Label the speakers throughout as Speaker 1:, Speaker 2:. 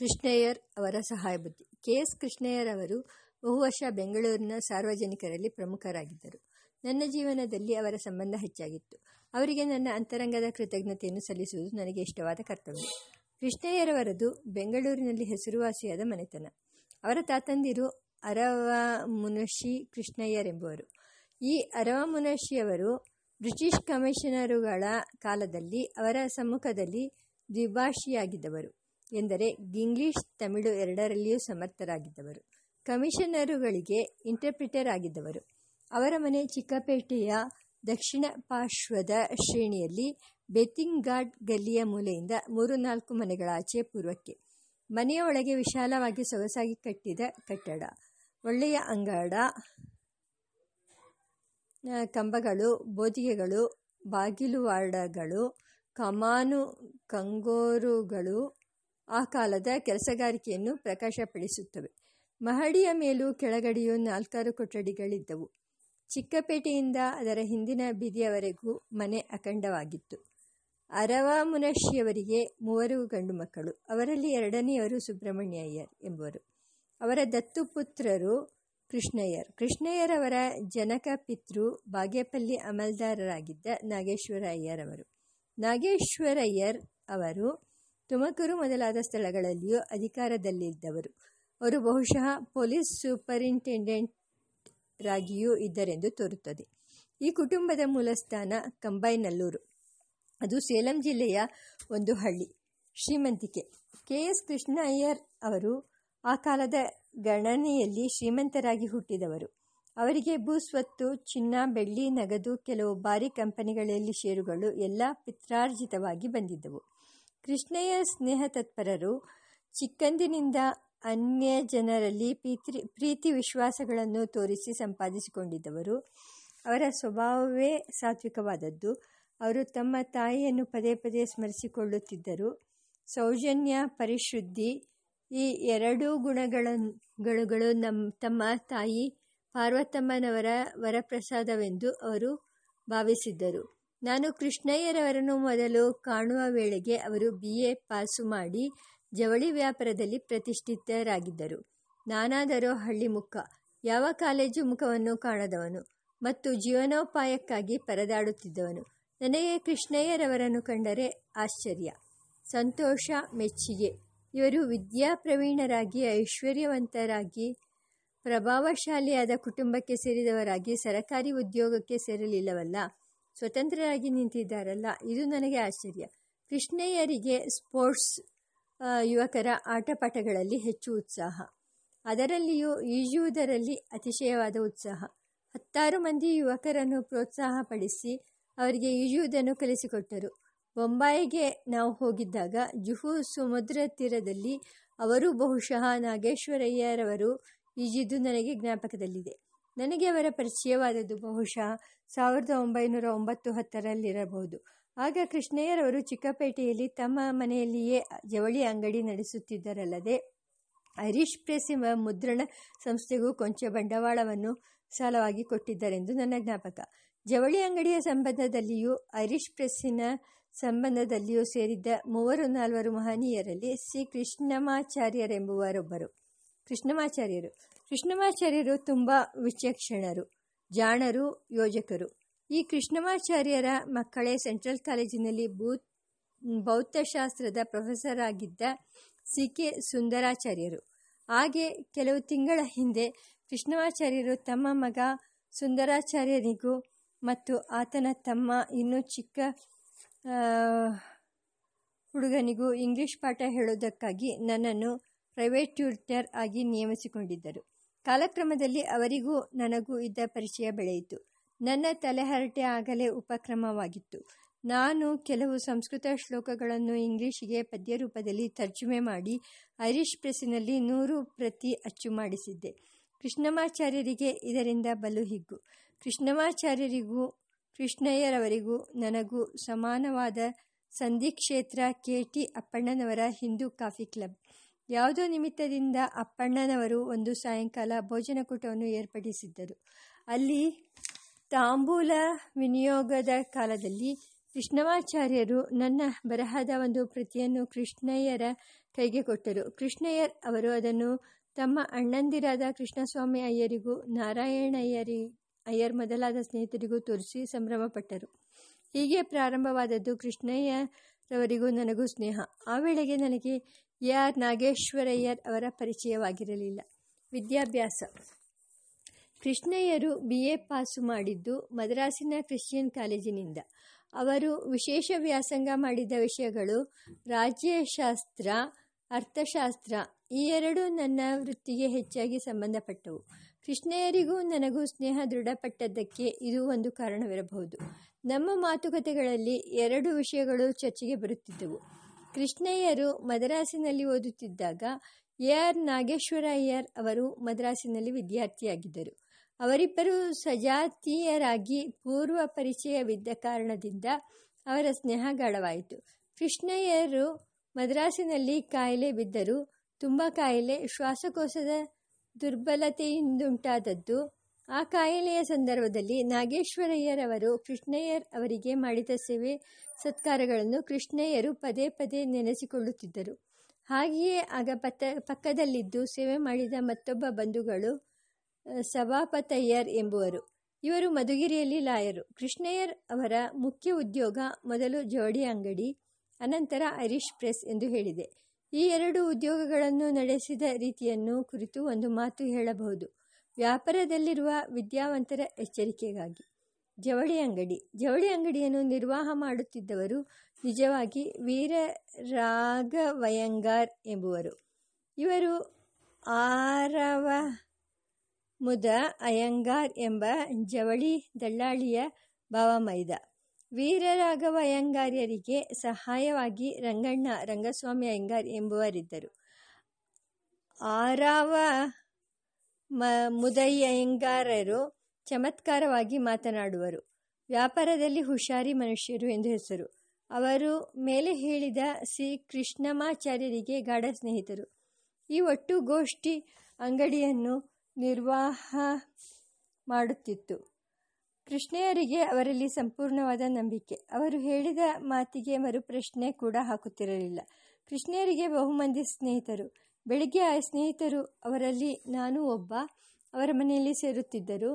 Speaker 1: ಕೃಷ್ಣಯ್ಯರ್ ಅವರ ಸಹಾಯ ಬುದ್ಧಿ ಕೆ. ಎಸ್. ಕೃಷ್ಣಯ್ಯರ್ ಅವರು ಬಹುವರ್ಷ ಬೆಂಗಳೂರಿನ ಸಾರ್ವಜನಿಕರಲ್ಲಿ ಪ್ರಮುಖರಾಗಿದ್ದರು. ನನ್ನ ಜೀವನದಲ್ಲಿ ಅವರ ಸಂಬಂಧ ಹೆಚ್ಚಾಗಿತ್ತು. ಅವರಿಗೆ ನನ್ನ ಅಂತರಂಗದ ಕೃತಜ್ಞತೆಯನ್ನು ಸಲ್ಲಿಸುವುದು ನನಗೆ ಇಷ್ಟವಾದ ಕರ್ತವ್ಯ. ಕೃಷ್ಣಯ್ಯರವರದು ಬೆಂಗಳೂರಿನಲ್ಲಿ ಹೆಸರುವಾಸಿಯಾದ ಮನೆತನ. ಅವರ ತಾತಂದಿರು ಅರವ ಮುನಶಿ ಕೃಷ್ಣಯ್ಯರೆಂಬುವರು ಈ ಅರವ ಮುನಶಿಯವರು ಬ್ರಿಟಿಷ್ ಕಮಿಷನರುಗಳ ಕಾಲದಲ್ಲಿ ಅವರ ಸಮ್ಮುಖದಲ್ಲಿ ದ್ವಿಭಾಷಿಯಾಗಿದ್ದವರು. ಎಂದರೆ ಇಂಗ್ಲಿಷ್ ತಮಿಳು ಎರಡರಲ್ಲಿಯೂ ಸಮರ್ಥರಾಗಿದ್ದವರು. ಕಮಿಷನರುಗಳಿಗೆ ಇಂಟರ್ಪ್ರಿಟರ್ ಆಗಿದ್ದವರು. ಅವರ ಮನೆ ಚಿಕ್ಕಪೇಟೆಯ ದಕ್ಷಿಣ ಪಾರ್ಶ್ವದ ಶ್ರೇಣಿಯಲ್ಲಿ ಬೆತ್ತಿಂಗಾಡ್ ಗಲ್ಲಿಯ ಮೂಲೆಯಿಂದ ಮೂರು ನಾಲ್ಕು ಮನೆಗಳ ಆಚೆ ಪೂರ್ವಕ್ಕೆ. ಮನೆಯ ಒಳಗೆ ವಿಶಾಲವಾಗಿ ಸೊಗಸಾಗಿ ಕಟ್ಟಿದ ಕಟ್ಟಡ. ಒಳ್ಳೆಯ ಅಂಗಡ ಕಂಬಗಳು, ಬೋದಿಗೆಗಳು, ಬಾಗಿಲುವಾಡಗಳು, ಕಮಾನು, ಕಂಗೋರುಗಳು ಆ ಕಾಲದ ಕೆಲಸಗಾರಿಕೆಯನ್ನು ಪ್ರಕಾಶಪಡಿಸುತ್ತವೆ. ಮಹಡಿಯ ಮೇಲೂ ಕೆಳಗಡೆಯೂ ನಾಲ್ಕಾರು ಕೊಠಡಿಗಳಿದ್ದವು. ಚಿಕ್ಕಪೇಟೆಯಿಂದ ಅದರ ಹಿಂದಿನ ಬೀದಿಯವರೆಗೂ ಮನೆ ಅಖಂಡವಾಗಿತ್ತು. ಅರವ ಮುನಶಿಯವರಿಗೆ ಮೂವರು ಗಂಡು ಮಕ್ಕಳು, ಅವರಲ್ಲಿ ಎರಡನೆಯವರು ಸುಬ್ರಹ್ಮಣ್ಯಯ್ಯರ್ ಎಂಬುವರು. ಅವರ ದತ್ತುಪುತ್ರರು ಕೃಷ್ಣಯ್ಯರ್. ಕೃಷ್ಣಯ್ಯರವರ ಜನಕ ಪಿತೃ ಬಾಗೇಪಲ್ಲಿ ಅಮಲ್ದಾರರಾಗಿದ್ದ ನಾಗೇಶ್ವರ ಅಯ್ಯರ್ ನಾಗೇಶ್ವರಯ್ಯರ್ ಅವರು ತುಮಕೂರು ಮೊದಲಾದ ಸ್ಥಳಗಳಲ್ಲಿಯೂ ಅಧಿಕಾರದಲ್ಲಿದ್ದವರು. ಅವರು ಬಹುಶಃ ಪೊಲೀಸ್ ಸೂಪರಿಂಟೆಂಡೆಂಟ್ ರಾಗಿಯೂ ಇದ್ದರೆಂದು ತೋರುತ್ತದೆ. ಈ ಕುಟುಂಬದ ಮೂಲಸ್ಥಾನ ಕಂಬೈನಲ್ಲೂರು. ಅದು ಸೇಲಂ ಜಿಲ್ಲೆಯ ಒಂದು ಹಳ್ಳಿ. ಶ್ರೀಮಂತಿಕೆ. ಕೆ. ಎಸ್. ಕೃಷ್ಣ ಅಯ್ಯರ್ ಅವರು ಆ ಕಾಲದ ಗಣನೆಯಲ್ಲಿ ಶ್ರೀಮಂತರಾಗಿ ಹುಟ್ಟಿದವರು. ಅವರಿಗೆ ಭೂಸ್ವತ್ತು ಚಿನ್ನ, ಬೆಳ್ಳಿ, ನಗದು, ಕೆಲವು ಭಾರಿ ಕಂಪನಿಗಳಲ್ಲಿ ಷೇರುಗಳು ಎಲ್ಲ ಪಿತ್ರಾರ್ಜಿತವಾಗಿ ಬಂದಿದ್ದವು. ಕೃಷ್ಣಯ್ಯ ಸ್ನೇಹ ತತ್ಪರರು ಚಿಕ್ಕಂದಿನಿಂದ ಅನ್ಯ ಜನರಲ್ಲಿ ಪ್ರೀತಿ ಪ್ರೀತಿ ವಿಶ್ವಾಸಗಳನ್ನು ತೋರಿಸಿ ಸಂಪಾದಿಸಿಕೊಂಡಿದ್ದವರು. ಅವರ ಸ್ವಭಾವವೇ ಸಾತ್ವಿಕವಾದದ್ದು. ಅವರು ತಮ್ಮ ತಾಯಿಯನ್ನು ಪದೇ ಪದೇ ಸ್ಮರಿಸಿಕೊಳ್ಳುತ್ತಿದ್ದರು. ಸೌಜನ್ಯ, ಪರಿಶುದ್ಧಿ ಈ ಎರಡೂ ಗುಣಗಳನ್ನುಗಳು ನಮ್ಮ ತಮ್ಮ ತಾಯಿ ಪಾರ್ವತಮ್ಮನವರ ವರಪ್ರಸಾದವೆಂದು ಅವರು ಭಾವಿಸಿದ್ದರು. ನಾನು ಕೃಷ್ಣಯ್ಯರವರನ್ನು ಮೊದಲು ಕಾಣುವ ವೇಳೆಗೆ ಅವರು ಬಿ ಎ ಪಾಸು ಮಾಡಿ ಜವಳಿ ವ್ಯಾಪಾರದಲ್ಲಿ ಪ್ರತಿಷ್ಠಿತರಾಗಿದ್ದರು. ನಾನಾದರೂ ಹಳ್ಳಿ ಮುಖ, ಯಾವ ಕಾಲೇಜು ಮುಖವನ್ನು ಕಾಣದವನು ಮತ್ತು ಜೀವನೋಪಾಯಕ್ಕಾಗಿ ಪರದಾಡುತ್ತಿದ್ದವನು. ನನಗೆ ಕೃಷ್ಣಯ್ಯರವರನ್ನು ಕಂಡರೆ ಆಶ್ಚರ್ಯ, ಸಂತೋಷ, ಮೆಚ್ಚುಗೆ. ಇವರು ವಿದ್ಯಾಪ್ರವೀಣರಾಗಿ ಐಶ್ವರ್ಯವಂತರಾಗಿ, ಪ್ರಭಾವಶಾಲಿಯಾದ ಕುಟುಂಬಕ್ಕೆ ಸೇರಿದವರಾಗಿ, ಸರಕಾರಿ ಉದ್ಯೋಗಕ್ಕೆ ಸೇರಲಿಲ್ಲವಲ್ಲ. ಸ್ವತಂತ್ರರಾಗಿ ನಿಂತಿದ್ದಾರಲ್ಲ, ಇದು ನನಗೆ ಆಶ್ಚರ್ಯ. ಕೃಷ್ಣಯ್ಯರಿಗೆ ಸ್ಪೋರ್ಟ್ಸ್ ಯುವಕರ ಆಟಪಾಠಗಳಲ್ಲಿ ಹೆಚ್ಚು ಉತ್ಸಾಹ. ಅದರಲ್ಲಿಯೂ ಈಜುವುದರಲ್ಲಿ ಅತಿಶಯವಾದ ಉತ್ಸಾಹ. ಹತ್ತಾರು ಮಂದಿ ಯುವಕರನ್ನು ಪ್ರೋತ್ಸಾಹಪಡಿಸಿ ಅವರಿಗೆ ಈಜುವುದನ್ನು ಕಲಿಸಿಕೊಟ್ಟರು. ಬೊಂಬಾಯಿಗೆ ನಾವು ಹೋಗಿದ್ದಾಗ ಜುಹು ಸಮುದ್ರ ತೀರದಲ್ಲಿ ಅವರು ಬಹುಶಃ ನಾಗೇಶ್ವರಯ್ಯರವರು ಈಜಿದ್ದು ನನಗೆ ಜ್ಞಾಪಕದಲ್ಲಿದೆ. ನನಗೆ ಅವರ ಪರಿಚಯವಾದದ್ದು ಬಹುಶಃ ಸಾವಿರದ ಒಂಬೈನೂರ ಒಂಬತ್ತು ಹತ್ತರಲ್ಲಿರಬಹುದು. ಆಗ ಕೃಷ್ಣಯ್ಯರವರು ಚಿಕ್ಕಪೇಟೆಯಲ್ಲಿ ತಮ್ಮ ಮನೆಯಲ್ಲಿಯೇ ಜವಳಿ ಅಂಗಡಿ ನಡೆಸುತ್ತಿದ್ದರಲ್ಲದೆ ಐರಿಷ್ ಪ್ರೆಸ್ ಎಂಬ ಮುದ್ರಣ ಸಂಸ್ಥೆಗೂ ಕೊಂಚ ಬಂಡವಾಳವನ್ನು ಸಾಲವಾಗಿ ಕೊಟ್ಟಿದ್ದರೆಂದು ನನ್ನ ಜ್ಞಾಪಕ. ಜವಳಿ ಅಂಗಡಿಯ ಸಂಬಂಧದಲ್ಲಿಯೂ ಐರಿಷ್ ಪ್ರೆಸ್ಸಿನ ಸಂಬಂಧದಲ್ಲಿಯೂ ಸೇರಿದ್ದ ಮೂವರು ನಾಲ್ವರು ಮಹನೀಯರಲ್ಲಿ ಶ್ರೀ ಕೃಷ್ಣಮಾಚಾರ್ಯರೆಂಬುವರೊಬ್ಬರು. ಕೃಷ್ಣಮಾಚಾರ್ಯರು. ಕೃಷ್ಣಮಾಚಾರ್ಯರು ತುಂಬ ವಿಚಕ್ಷಣರು, ಜಾಣರು, ಯೋಜಕರು. ಈ ಕೃಷ್ಣಮಾಚಾರ್ಯರ ಮಕ್ಕಳೇ ಸೆಂಟ್ರಲ್ ಕಾಲೇಜಿನಲ್ಲಿ ಭೂತ್, ಭೌತಶಾಸ್ತ್ರದ ಪ್ರೊಫೆಸರ್ ಆಗಿದ್ದ ಸಿ ಕೆ ಸುಂದರಾಚಾರ್ಯರು. ಹಾಗೆ ಕೆಲವು ತಿಂಗಳ ಹಿಂದೆ ಕೃಷ್ಣಮಾಚಾರ್ಯರು ತಮ್ಮ ಮಗ ಸುಂದರಾಚಾರ್ಯನಿಗೂ ಮತ್ತು ಆತನ ತಮ್ಮ ಇನ್ನೂ ಚಿಕ್ಕ ಹುಡುಗನಿಗೂ ಇಂಗ್ಲಿಷ್ ಪಾಠ ಹೇಳೋದಕ್ಕಾಗಿ ನನ್ನನ್ನು ಪ್ರೈವೇಟ್ ಟ್ಯೂಟರ್ ಆಗಿ ನೇಮಿಸಿಕೊಂಡಿದ್ದರು. ಕಾಲಕ್ರಮದಲ್ಲಿ ಅವರಿಗೂ ನನಗೂ ಇದ್ದ ಪರಿಚಯ ಬೆಳೆಯಿತು. ನನ್ನ ತಲೆಹರಟೆ ಆಗಲೇ ಉಪಕ್ರಮವಾಗಿತ್ತು. ನಾನು ಕೆಲವು ಸಂಸ್ಕೃತ ಶ್ಲೋಕಗಳನ್ನು ಇಂಗ್ಲಿಷಿಗೆ ಪದ್ಯ ರೂಪದಲ್ಲಿ ತರ್ಜುಮೆ ಮಾಡಿ ಐರಿಷ್ ಪ್ರೆಸ್ಸಿನಲ್ಲಿ ನೂರು ಪ್ರತಿ ಅಚ್ಚು ಮಾಡಿಸಿದ್ದೆ. ಕೃಷ್ಣಮಾಚಾರ್ಯರಿಗೆ ಇದರಿಂದ ಬಲು ಹಿಗ್ಗು. ಕೃಷ್ಣಮಾಚಾರ್ಯರಿಗೂ, ಕೃಷ್ಣಯ್ಯರವರಿಗೂ ನನಗೂ ಸಮಾನವಾದ ಸಂಧಿಕ್ಷೇತ್ರ ಕೆ ಟಿ ಅಪ್ಪಣ್ಣನವರ ಹಿಂದೂ ಕಾಫಿ ಕ್ಲಬ್. ಯಾವುದೋ ನಿಮಿತ್ತದಿಂದ ಅಪ್ಪಣ್ಣನವರು ಒಂದು ಸಾಯಂಕಾಲ ಭೋಜನಕೂಟವನ್ನು ಏರ್ಪಡಿಸಿದ್ದರು. ಅಲ್ಲಿ ತಾಂಬೂಲ ವಿನಿಯೋಗದ ಕಾಲದಲ್ಲಿ ಕೃಷ್ಣವಾಚಾರ್ಯರು ನನ್ನ ಬರಹದ ಒಂದು ಪ್ರತಿಯನ್ನು ಕೃಷ್ಣಯ್ಯರ ಕೈಗೆ ಕೊಟ್ಟರು. ಕೃಷ್ಣಯ್ಯರ್ ಅವರು ಅದನ್ನು ತಮ್ಮ ಅಣ್ಣಂದಿರಾದ ಕೃಷ್ಣಸ್ವಾಮಿ ಅಯ್ಯರಿಗೂ ನಾರಾಯಣಯ್ಯರಿ ಅಯ್ಯರ್ ಮೊದಲಾದ ಸ್ನೇಹಿತರಿಗೂ ತೋರಿಸಿ ಸಂಭ್ರಮಪಟ್ಟರು. ಹೀಗೆ ಪ್ರಾರಂಭವಾದದ್ದು ಕೃಷ್ಣಯ್ಯರವರಿಗೂ ನನಗೂ ಸ್ನೇಹ. ಆ ವೇಳೆಗೆ ನನಗೆ ಎ ಆರ್ ನಾಗೇಶ್ವರಯ್ಯರ್ ಅವರ ಪರಿಚಯವಾಗಿರಲಿಲ್ಲ. ವಿದ್ಯಾಭ್ಯಾಸ. ಕೃಷ್ಣಯ್ಯರು ಬಿ ಎ ಪಾಸು ಮಾಡಿದ್ದು ಮದ್ರಾಸಿನ ಕ್ರಿಶ್ಚಿಯನ್ ಕಾಲೇಜಿನಿಂದ. ಅವರು ವಿಶೇಷ ವ್ಯಾಸಂಗ ಮಾಡಿದ ವಿಷಯಗಳು ರಾಜ್ಯಶಾಸ್ತ್ರ, ಅರ್ಥಶಾಸ್ತ್ರ ಈ ಎರಡು ನನ್ನ ವೃತ್ತಿಗೆ ಹೆಚ್ಚಾಗಿ ಸಂಬಂಧಪಟ್ಟವು. ಕೃಷ್ಣಯ್ಯರಿಗೂ ನನಗೂ ಸ್ನೇಹ ದೃಢಪಟ್ಟದ್ದಕ್ಕೆ ಇದು ಒಂದು ಕಾರಣವಿರಬಹುದು. ನಮ್ಮ ಮಾತುಕತೆಗಳಲ್ಲಿ ಎರಡು ವಿಷಯಗಳು ಚರ್ಚೆಗೆ ಬರುತ್ತಿದ್ದವು. ಕೃಷ್ಣಯ್ಯರು ಮದ್ರಾಸಿನಲ್ಲಿ ಓದುತ್ತಿದ್ದಾಗ ಎ ಆರ್ ನಾಗೇಶ್ವರಯ್ಯರ್ ಅವರು ಮದ್ರಾಸಿನಲ್ಲಿ ವಿದ್ಯಾರ್ಥಿಯಾಗಿದ್ದರು. ಅವರಿಬ್ಬರು ಸಜಾತೀಯರಾಗಿ ಪೂರ್ವ ಪರಿಚಯವಿದ್ದ ಕಾರಣದಿಂದ ಅವರ ಸ್ನೇಹ ಗಾಢವಾಯಿತು ಕೃಷ್ಣಯ್ಯರು ಮದ್ರಾಸಿನಲ್ಲಿ ಕಾಯಿಲೆ ಬಿದ್ದರು ತುಂಬ ಕಾಯಿಲೆ, ಶ್ವಾಸಕೋಶದ ದುರ್ಬಲತೆಯಿಂದುಂಟಾದದ್ದು ಆ ಕಾಯಿಲೆಯ ಸಂದರ್ಭದಲ್ಲಿ ನಾಗೇಶ್ವರಯ್ಯರವರು ಕೃಷ್ಣಯ್ಯರ್ ಅವರಿಗೆ ಮಾಡಿದ ಸೇವೆ ಸತ್ಕಾರಗಳನ್ನು ಕೃಷ್ಣಯ್ಯರು ಪದೇ ಪದೇ ನೆನೆಸಿಕೊಳ್ಳುತ್ತಿದ್ದರು. ಹಾಗೆಯೇ ಆಗ ಪತ್ತ ಪಕ್ಕದಲ್ಲಿದ್ದು ಸೇವೆ ಮಾಡಿದ ಮತ್ತೊಬ್ಬ ಬಂಧುಗಳು ಸಭಾಪತಯ್ಯರ್ ಎಂಬುವರು. ಇವರು ಮಧುಗಿರಿಯಲ್ಲಿ ಲಾಯರು. ಕೃಷ್ಣಯ್ಯರ್ ಅವರ ಮುಖ್ಯ ಉದ್ಯೋಗ ಮೊದಲು ಜೋಡಿ ಅಂಗಡಿ, ಅನಂತರ ಐರಿಷ್ ಪ್ರೆಸ್ ಎಂದು ಹೇಳಿದೆ. ಈ ಎರಡು ಉದ್ಯೋಗಗಳನ್ನು ನಡೆಸಿದ ರೀತಿಯನ್ನು ಕುರಿತು ಒಂದು ಮಾತು ಹೇಳಬಹುದು. ವ್ಯಾಪಾರದಲ್ಲಿರುವ ವಿದ್ಯಾವಂತರ ಎಚ್ಚರಿಕೆಗಾಗಿ. ಜವಳಿ ಅಂಗಡಿ. ಜವಳಿ ಅಂಗಡಿಯನ್ನು ನಿರ್ವಾಹ ಮಾಡುತ್ತಿದ್ದವರು ನಿಜವಾಗಿ ವೀರರಾಘವಯ್ಯಂಗಾರ್ ಎಂಬುವರು. ಇವರು ಆರವ ಮುದ ಅಯ್ಯಂಗಾರ್ ಎಂಬ ಜವಳಿ ದಳ್ಳಾಳಿಯ ಭಾವಮೈದ. ವೀರರಾಘವ ಅಯ್ಯಂಗಾರ್ಯರಿಗೆ ಸಹಾಯವಾಗಿ ರಂಗಣ್ಣ ರಂಗಸ್ವಾಮಿ ಅಯ್ಯಂಗಾರ್ ಎಂಬುವರಿದ್ದರು. ಆರವ ಮ ಮುದಯ್ಯಂಗಾರರು ಚಮತ್ಕಾರವಾಗಿ ಮಾತನಾಡುವರು. ವ್ಯಾಪಾರದಲ್ಲಿ ಹುಷಾರಿ ಮನುಷ್ಯರು ಎಂದು ಹೆಸರು. ಅವರು ಮೇಲೆ ಹೇಳಿದ ಶ್ರೀ ಕೃಷ್ಣಮಾಚಾರ್ಯರಿಗೆ ಗಾಢ ಸ್ನೇಹಿತರು. ಈ ಒಟ್ಟು ಗೋಷ್ಠಿ ಅಂಗಡಿಯನ್ನು ನಿರ್ವಾಹ ಮಾಡುತ್ತಿತ್ತು. ಕೃಷ್ಣೆಯರಿಗೆ ಅವರಲ್ಲಿ ಸಂಪೂರ್ಣವಾದ ನಂಬಿಕೆ. ಅವರು ಹೇಳಿದ ಮಾತಿಗೆ ಮರುಪ್ರಶ್ನೆ ಕೂಡ ಹಾಕುತ್ತಿರಲಿಲ್ಲ. ಕೃಷ್ಣೆಯರಿಗೆ ಬಹುಮಂದಿ ಸ್ನೇಹಿತರು. ಬೆಳಿಗ್ಗೆ ಆ ಸ್ನೇಹಿತರು ಅವರಲ್ಲಿ ನಾನು ಒಬ್ಬ, ಅವರ ಮನೆಯಲ್ಲಿ ಸೇರುತ್ತಿದ್ದರು.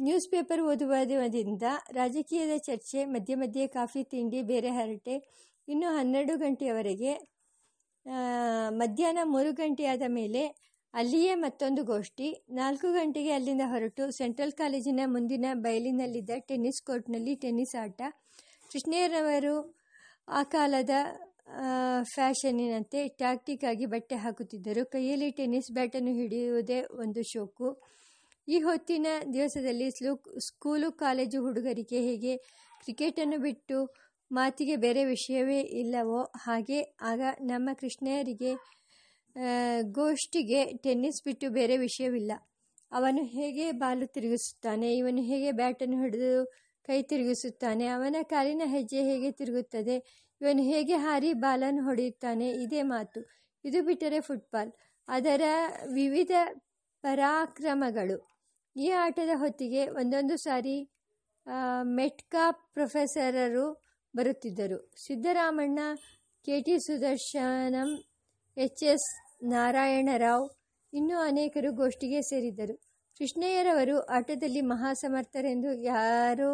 Speaker 1: ನ್ಯೂಸ್ ಪೇಪರ್ ಓದುವುದರಿಂದ ರಾಜಕೀಯದ ಚರ್ಚೆ, ಮಧ್ಯೆ ಮಧ್ಯೆ ಕಾಫಿ ತಿಂಡಿ, ಬೇರೆ ಹರಟೆ, ಇನ್ನು ಹನ್ನೆರಡು ಗಂಟೆಯವರೆಗೆ ಮಧ್ಯಾಹ್ನ ಮೂರು ಗಂಟೆಯಾದ ಮೇಲೆ ಅಲ್ಲಿಯೇ ಮತ್ತೊಂದು ಗೋಷ್ಠಿ. ನಾಲ್ಕು ಗಂಟೆಗೆ ಅಲ್ಲಿಂದ ಹೊರಟು ಸೆಂಟ್ರಲ್ ಕಾಲೇಜಿನ ಮುಂದಿನ ಬಯಲಿನಲ್ಲಿದ್ದ ಟೆನ್ನಿಸ್ ಕೋರ್ಟ್ನಲ್ಲಿ ಟೆನ್ನಿಸ್ ಆಟ. ಕೃಷ್ಣಯ್ಯರವರು ಆ ಕಾಲದ ಫ್ಯಾಷನ್ನಿನಂತೆ ಟ್ಯಾಕ್ಟಿಕ್ ಆಗಿ ಬಟ್ಟೆ ಹಾಕುತ್ತಿದ್ದರು. ಕೈಯಲ್ಲಿ ಟೆನ್ನಿಸ್ ಬ್ಯಾಟನ್ನು ಹಿಡಿಯುವುದೇ ಒಂದು ಶೋಕು. ಈ ಹೊತ್ತಿನ ದಿವಸದಲ್ಲಿ ಸ್ಲೂ ಸ್ಕೂಲು ಕಾಲೇಜು ಹುಡುಗರಿಗೆ ಹೇಗೆ ಕ್ರಿಕೆಟನ್ನು ಬಿಟ್ಟು ಮಾತಿಗೆ ಬೇರೆ ವಿಷಯವೇ ಇಲ್ಲವೋ ಹಾಗೆ, ಆಗ ನಮ್ಮ ಕೃಷ್ಣಯ್ಯರಿಗೆ ಗೋಷ್ಠಿಗೆ ಟೆನ್ನಿಸ್ ಬಿಟ್ಟು ಬೇರೆ ವಿಷಯವಿಲ್ಲ. ಅವನು ಹೇಗೆ ಬಾಲು ತಿರುಗಿಸುತ್ತಾನೆ, ಇವನು ಹೇಗೆ ಬ್ಯಾಟನ್ನು ಹಿಡಿದು ಕೈ ತಿರುಗಿಸುತ್ತಾನೆ, ಅವನ ಕಾಲಿನ ಹೆಜ್ಜೆ ಹೇಗೆ ತಿರುಗುತ್ತದೆ ಇವನು ಹೇಗೆ ಹಾರಿ ಬಾಲನ್ನು ಹೊಡೆಯುತ್ತಾನೆ? ಇದೇ ಮಾತು. ಇದು ಬಿಟ್ಟರೆ ಫುಟ್ಬಾಲ್. ಅದರ ವಿವಿಧ ಪರಾಕ್ರಮಗಳು. ಈ ಆಟದ ಹೊತ್ತಿಗೆ ಒಂದೊಂದು ಸಾರಿ ಮೆಟ್ಕಾ ಪ್ರೊಫೆಸರರು ಬರುತ್ತಿದ್ದರು. Siddaramanna K T Sudarshanam H S Narayanarao ಇನ್ನೂ ಅನೇಕರು ಗೋಷ್ಠಿಗೆ ಸೇರಿದ್ದರು. ಕೃಷ್ಣಯ್ಯರವರು ಆಟದಲ್ಲಿ ಮಹಾಸಮರ್ಥರೆಂದು ಯಾರೋ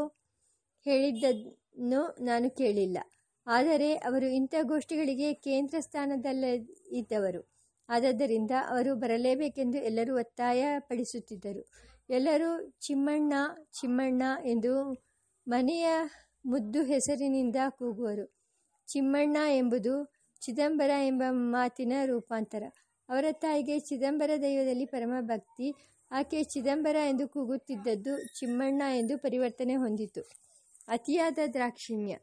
Speaker 1: ಹೇಳಿದ್ದನ್ನು ನಾನು ಕೇಳಿಲ್ಲ. ಆದರೆ ಅವರು ಇಂಥ ಗೋಷ್ಠಿಗಳಿಗೆ ಕೇಂದ್ರ ಸ್ಥಾನದಲ್ಲಿದ್ದವರು ಆದ್ದರಿಂದ ಅವರು ಬರಲೇಬೇಕೆಂದು ಎಲ್ಲರೂ ಒತ್ತಾಯ ಪಡಿಸುತ್ತಿದ್ದರು ಎಲ್ಲರೂ ಚಿಮ್ಮಣ್ಣ ಚಿಮ್ಮಣ್ಣ ಎಂದು ಮನೆಯ ಮುದ್ದು ಹೆಸರಿನಿಂದ ಕೂಗುವರು. ಚಿಮ್ಮಣ್ಣ ಎಂಬುದು ಚಿದಂಬರ ಎಂಬ ಮಾತಿನ ರೂಪಾಂತರ. ಅವರ ತಾಯಿಗೆ ಚಿದಂಬರ ದೈವದಲ್ಲಿ ಪರಮ ಭಕ್ತಿ ಆಕೆ ಚಿದಂಬರ ಎಂದು ಕೂಗುತ್ತಿದ್ದದ್ದು ಚಿಮ್ಮಣ್ಣ ಎಂದು ಪರಿವರ್ತನೆ ಹೊಂದಿತು. ಅತಿಯಾದ ದ್ರಾಕ್ಷಿಣ್ಯ.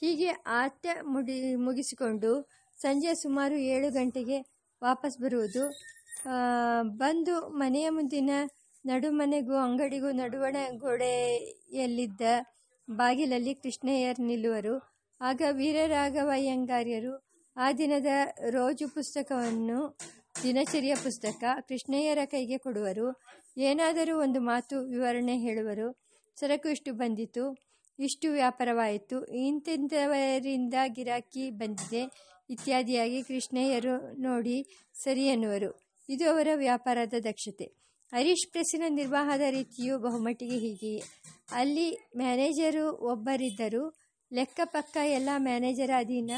Speaker 1: ಹೀಗೆ ಆಟ ಮುಡಿ, ಮುಗಿಸಿಕೊಂಡು ಸಂಜೆ ಸುಮಾರು ಏಳು ಗಂಟೆಗೆ ವಾಪಸ್ ಬರುವುದು. ಬಂದು ಮನೆಯ ಮುಂದಿನ ನಡುಮನೆಗೂ ಅಂಗಡಿಗೂ ನಡುವಣ ಗೋಡೆಯಲ್ಲಿದ್ದ ಬಾಗಿಲಲ್ಲಿ ಕೃಷ್ಣಯ್ಯರ್ ನಿಲ್ಲುವರು. ಆಗ ವೀರರಾಘವಯ್ಯಂಗಾರ್ಯರು ಆ ದಿನದ ರೋಜು ಪುಸ್ತಕವನ್ನು, ದಿನಚರಿಯ ಪುಸ್ತಕ ಕೃಷ್ಣಯ್ಯರ ಕೈಗೆ ಕೊಡುವರು. ಏನಾದರೂ ಒಂದು ಮಾತು ವಿವರಣೆ ಹೇಳುವರು. ಸರಕು ಇಷ್ಟು ಬಂದಿತು. ಇಷ್ಟು ವ್ಯಾಪಾರವಾಯಿತು. ಇಂತಿಂಥವರಿಂದ ಗಿರಾಕಿ ಬಂದಿದೆ. ಇತ್ಯಾದಿಯಾಗಿ ಕೃಷ್ಣಯ್ಯರು ನೋಡಿ ಸರಿ ಎನ್ನುವರು. ಇದು ಅವರ ವ್ಯಾಪಾರದ ದಕ್ಷತೆ. ಹರೀಶ್ ಪ್ರೆಸ್ಸಿನ ನಿರ್ವಾಹದ ರೀತಿಯು ಬಹುಮಟ್ಟಿಗೆ ಹೀಗೆಯೇ ಅಲ್ಲಿ ಮ್ಯಾನೇಜರು ಒಬ್ಬರಿದ್ದರು. ಲೆಕ್ಕ ಪಕ್ಕ ಎಲ್ಲ ಮ್ಯಾನೇಜರ ಅಧೀನ